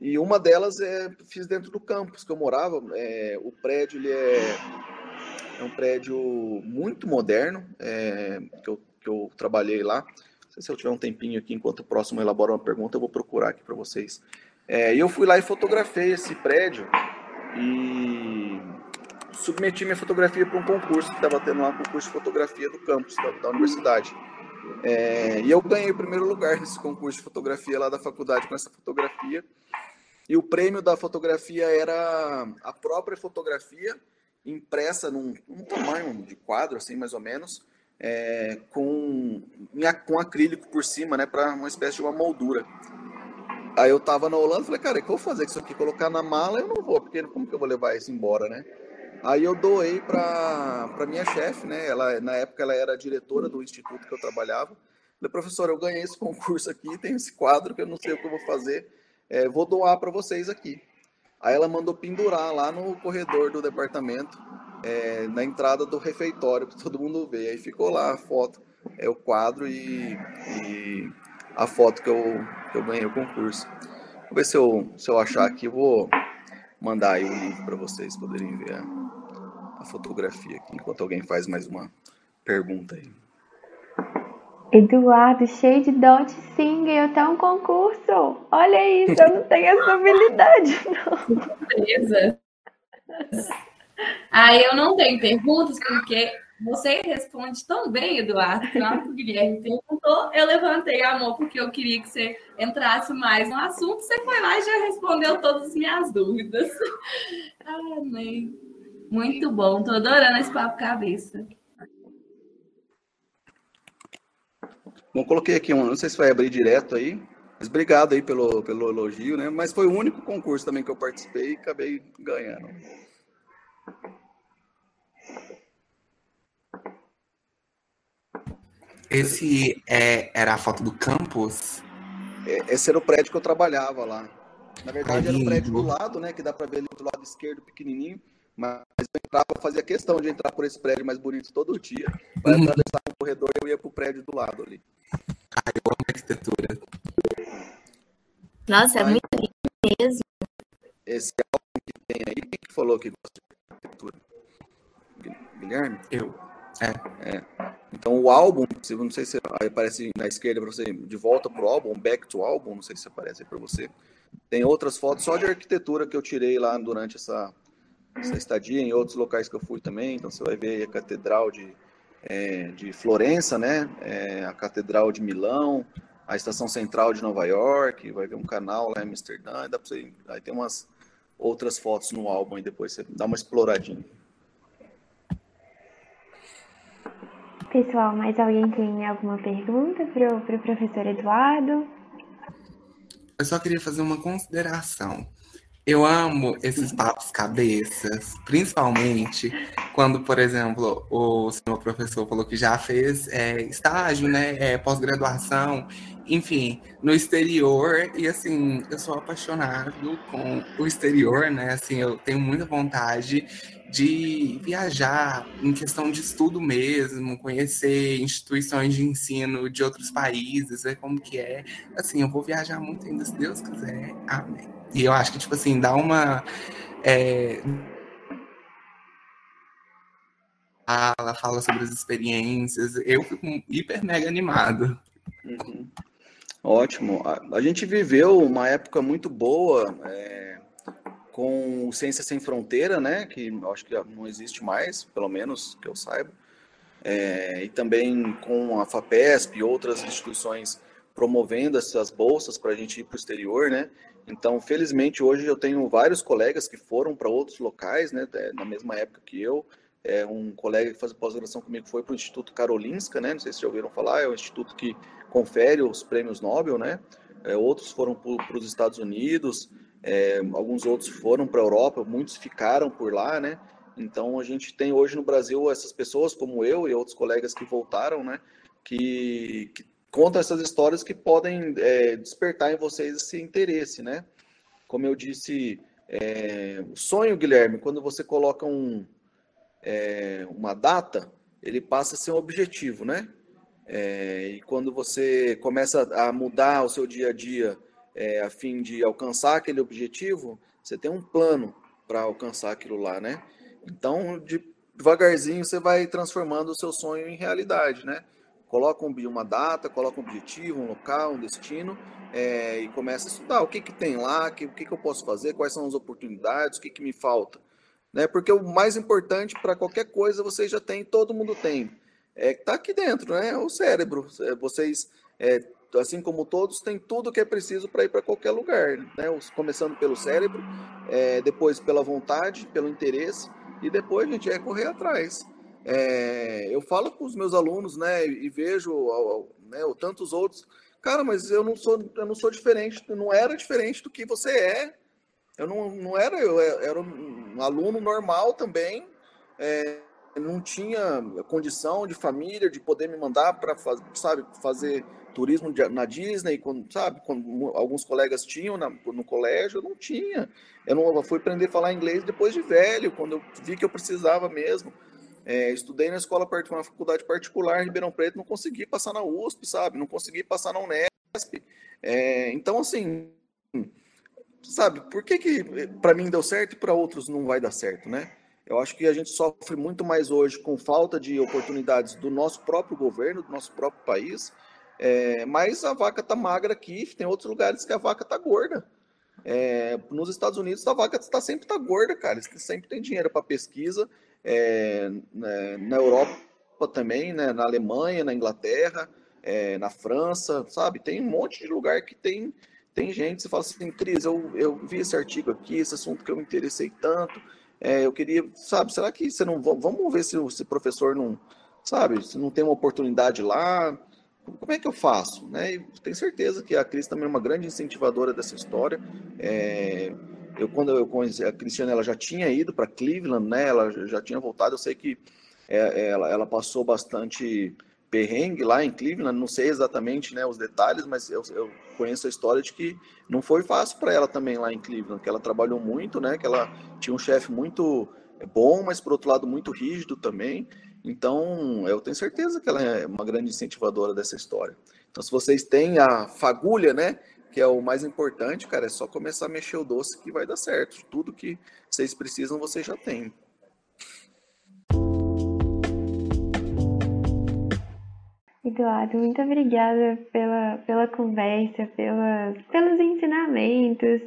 E uma delas é fiz dentro do campus que eu morava. É... O prédio ele é... é um prédio muito moderno é... que, eu, que eu trabalhei lá. Se eu tiver um tempinho aqui enquanto o próximo elabora uma pergunta, eu vou procurar aqui para vocês. É, e eu fui lá e fotografei esse prédio e submeti minha fotografia para um concurso que estava tendo lá, um concurso de fotografia do campus da, da universidade. É, e eu ganhei o primeiro lugar nesse concurso de fotografia lá da faculdade com essa fotografia. E o prêmio da fotografia era a própria fotografia impressa num, num tamanho de quadro, assim, mais ou menos, é, com, com acrílico por cima, né, para uma espécie de uma moldura. Aí eu tava na Holanda, falei, cara, o que eu vou fazer com isso aqui? Colocar na mala, eu não vou, porque como que eu vou levar isso embora, né? Aí eu doei para minha chefe, né? Ela, na época ela era diretora do instituto que eu trabalhava. Falei, professor, eu ganhei esse concurso aqui, tem esse quadro que eu não sei o que eu vou fazer, é, vou doar para vocês aqui. Aí ela mandou pendurar lá no corredor do departamento, é, na entrada do refeitório, para todo mundo ver. Aí ficou lá a foto, é o quadro e, e a foto que eu, que eu ganhei o concurso. Vou ver se eu, se eu achar aqui, vou mandar aí o para vocês poderem ver a, fotografia aqui, enquanto alguém faz mais uma pergunta aí. Eduardo, cheio de dote, sim, ganhou até um concurso. Olha isso, eu não tenho essa habilidade, não. Beleza. Aí eu não tenho perguntas, porque você responde tão bem, Eduardo, tanto o Guilherme perguntou, eu levantei a mão porque eu queria que você entrasse mais no assunto, você foi lá e já respondeu todas as minhas dúvidas. Amém. Muito bom, estou adorando esse papo cabeça. Bom, coloquei aqui um, não sei se vai abrir direto aí, mas obrigado aí pelo, pelo elogio, né? Mas foi o único concurso também que eu participei e acabei ganhando. Esse é, era a foto do campus? É, esse era o prédio que eu trabalhava lá. Na verdade, era o prédio do lado, né? Que dá para ver ali do lado esquerdo, pequenininho. Mas eu entrava, fazia questão de entrar por esse prédio mais bonito todo dia. Para uhum. atravessar o corredor, eu ia pro prédio do lado ali. Ah, eu amo arquitetura. Nossa, é muito lindo mesmo. Esse álbum que tem aí, quem que falou que gosta de arquitetura? Guilherme? Eu. É. é. Então o álbum, não sei se aparece na esquerda para você, de volta pro álbum, back to álbum, não sei se aparece aí para você. Tem outras fotos só de arquitetura que eu tirei lá durante essa, essa estadia, em outros locais que eu fui também. Então você vai ver a Catedral de, é, de Florença, né? É, a Catedral de Milão, a estação central de Nova York, vai ver um canal lá em Amsterdã, dá pra você, aí tem umas outras fotos no álbum e depois você dá uma exploradinha. Pessoal, mais alguém tem alguma pergunta para o pro professor Eduardo? Eu só queria fazer uma consideração. Eu amo esses papos cabeças, principalmente quando, por exemplo, o senhor professor falou que já fez é, estágio, né, é, pós-graduação, enfim, no exterior, e assim, eu sou apaixonado com o exterior, né, assim, eu tenho muita vontade de viajar em questão de estudo mesmo, conhecer instituições de ensino de outros países, ver como que é. Assim, eu vou viajar muito ainda, se Deus quiser. Amém. E eu acho que, tipo assim, dá uma. É... Ela fala sobre as experiências, eu fico hiper mega animado. Uhum. Ótimo. A, a, gente viveu uma época muito boa. É com Ciência Sem Fronteira, né, que acho que não existe mais, pelo menos que eu saiba, é, e também com a FAPESP e outras instituições promovendo essas bolsas para a gente ir para o exterior, né? Então, felizmente, hoje eu tenho vários colegas que foram para outros locais, né, é, na mesma época que eu. É, um colega que faz pós-graduação comigo foi para o Instituto Karolinska, né? Não sei se já ouviram falar, é o instituto que confere os prêmios Nobel, né? É, outros foram para os Estados Unidos, é, alguns outros foram para a Europa, muitos ficaram por lá, né? Então a gente tem hoje no Brasil essas pessoas como eu e outros colegas que voltaram, né? Que, que contam essas histórias que podem é, despertar em vocês esse interesse, né? Como eu disse, é, o sonho, Guilherme, quando você coloca um, é, uma data, ele passa a ser um objetivo, né? É, e quando você começa a mudar o seu dia a dia é, a fim de alcançar aquele objetivo, você tem um plano para alcançar aquilo lá, né? Então, de, devagarzinho, você vai transformando o seu sonho em realidade, né? Coloca um, uma data, coloca um objetivo, um local, um destino é, e começa a estudar o que, que tem lá, que, o que, que eu posso fazer, quais são as oportunidades, o que, que me falta. Né? Porque o mais importante para qualquer coisa vocês já têm, todo mundo tem. É que está aqui dentro, né? O cérebro. Vocês é, assim como todos, tem tudo que é preciso para ir para qualquer lugar, né? Começando pelo cérebro, é, depois pela vontade, pelo interesse, e depois gente é correr atrás. É, eu falo com os meus alunos, né, e vejo né, tantos outros, cara, mas eu não sou, eu não sou diferente, não era diferente do que você é. Eu não, não era, eu era um aluno normal também. É, não tinha condição de família de poder me mandar para sabe fazer turismo na Disney, quando, sabe? Quando alguns colegas tinham na, no colégio, eu não tinha. Eu não fui aprender a falar inglês depois de velho, quando eu vi que eu precisava mesmo. É, estudei na escola, uma faculdade particular em Ribeirão Preto, não consegui passar na USP, sabe? Não consegui passar na Unesp. É, então, assim, sabe, por que que para mim deu certo e para outros não vai dar certo, né? Eu acho que a gente sofre muito mais hoje com falta de oportunidades do nosso próprio governo, do nosso próprio país, é, mas a vaca tá magra aqui, tem outros lugares que a vaca tá gorda. É, nos Estados Unidos a vaca está sempre tá gorda, cara. Eles sempre tem dinheiro para pesquisa. É, né, na Europa também, né, na Alemanha, na Inglaterra, é, na França, sabe? Tem um monte de lugar que tem tem gente. Você fala assim, Cris, eu, eu vi esse artigo aqui, esse assunto que eu me interessei tanto. É, eu queria, sabe? Será que você não vamos ver se o professor não, sabe? Se não tem uma oportunidade lá? como é que eu faço? Né? E tenho certeza que a Cris também é uma grande incentivadora dessa história. É, eu quando eu conheci a Cristiane, ela já tinha ido para Cleveland, né? Ela já tinha voltado. Eu sei que é, ela, ela passou bastante perrengue lá em Cleveland. Não sei exatamente, né, os detalhes, mas eu, eu conheço a história de que não foi fácil para ela também lá em Cleveland, que ela trabalhou muito, né? Que ela tinha um chefe muito bom, mas por outro lado muito rígido também. Então, eu tenho certeza que ela é uma grande incentivadora dessa história. Então, se vocês têm a fagulha, né, que é o mais importante, cara, é só começar a mexer o doce que vai dar certo. Tudo que vocês precisam, vocês já têm. Eduardo, muito obrigada pela, pela conversa, pela, pelos ensinamentos.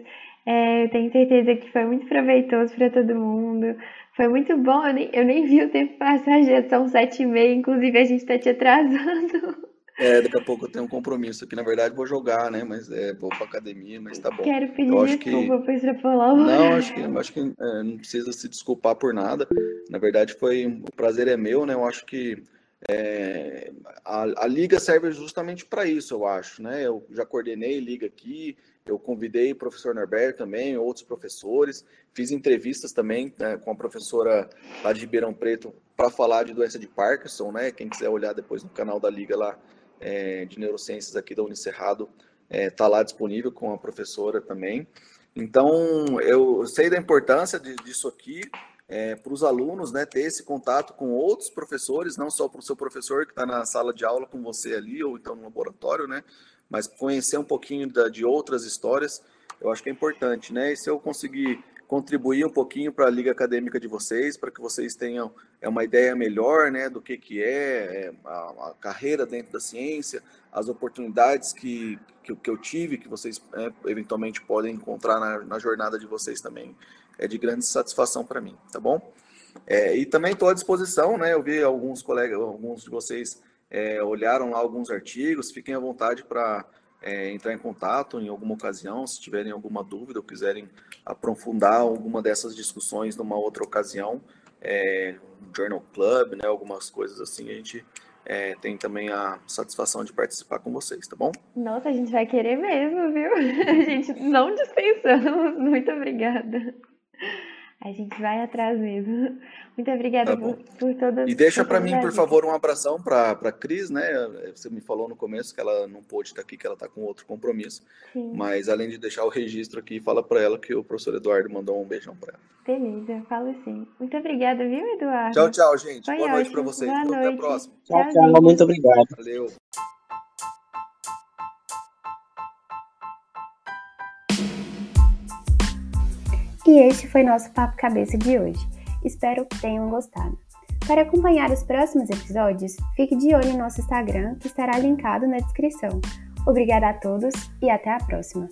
É, eu tenho certeza que foi muito proveitoso para todo mundo. Foi muito bom, eu nem, eu nem vi o tempo passar, já são sete e meia, inclusive a gente está te atrasando. É, daqui a pouco eu tenho um compromisso aqui. Na verdade, vou jogar, né? Mas é, vou pra academia, mas tá bom. Quero pedir Eu acho desculpa que- por extrapolar o Não, acho que, acho que é, não precisa se desculpar por nada. Na verdade, foi o prazer é meu, né? Eu acho que é, a, a liga serve justamente para isso, eu acho, né? Eu já coordenei liga aqui, eu convidei o professor Norberto também, outros professores, fiz entrevistas também né, com a professora lá de Ribeirão Preto para falar de doença de Parkinson, né? Quem quiser olhar depois no canal da liga lá é, de neurociências aqui da Unicerrado, está lá disponível com a professora também. Então, eu sei da importância de- disso aqui para os alunos, né, ter esse contato com outros professores, não só para o seu professor que está na sala de aula com você ali, ou então no laboratório, né, mas conhecer um pouquinho da- de outras histórias, eu acho que é importante, né, e se eu conseguir contribuir um pouquinho para a liga acadêmica de vocês, para que vocês tenham é, uma ideia melhor, né, do que, que é, é, a, a carreira dentro da ciência, as oportunidades que, que, que eu tive, que vocês é, eventualmente podem encontrar na, na jornada de vocês também, é de grande satisfação para mim, tá bom? É, e também estou à disposição, né? Eu vi alguns colegas, alguns de vocês é, olharam lá alguns artigos, fiquem à vontade para entrar em contato em alguma ocasião, se tiverem alguma dúvida ou quiserem aprofundar alguma dessas discussões numa outra ocasião, é, um Journal Club, né? Algumas coisas assim, a gente é, tem também a satisfação de participar com vocês, tá bom? Nossa, a gente vai querer mesmo, viu? A gente não dispensamos. Muito obrigada. A gente vai atrás mesmo. Muito obrigada Tá por, por todas E deixa para mim, por favor, um abração para a Cris, né? Você me falou no começo que ela não pôde estar aqui, que ela está com outro compromisso. Sim, Mas além de deixar o registro aqui, fala para ela que o professor Eduardo mandou um beijão para ela. beleza, falo sim. Muito obrigada, viu, Eduardo? Tchau, tchau, gente. Foi Boa noite para ótimo. vocês. Boa Até a próxima. Tchau, Tchauzinho. tchau. Muito obrigado. Valeu. E este foi nosso Papo Cabeça de hoje. Espero que tenham gostado. Para acompanhar os próximos episódios, fique de olho em nosso Instagram, que estará linkado na descrição. Obrigada a todos e até a próxima!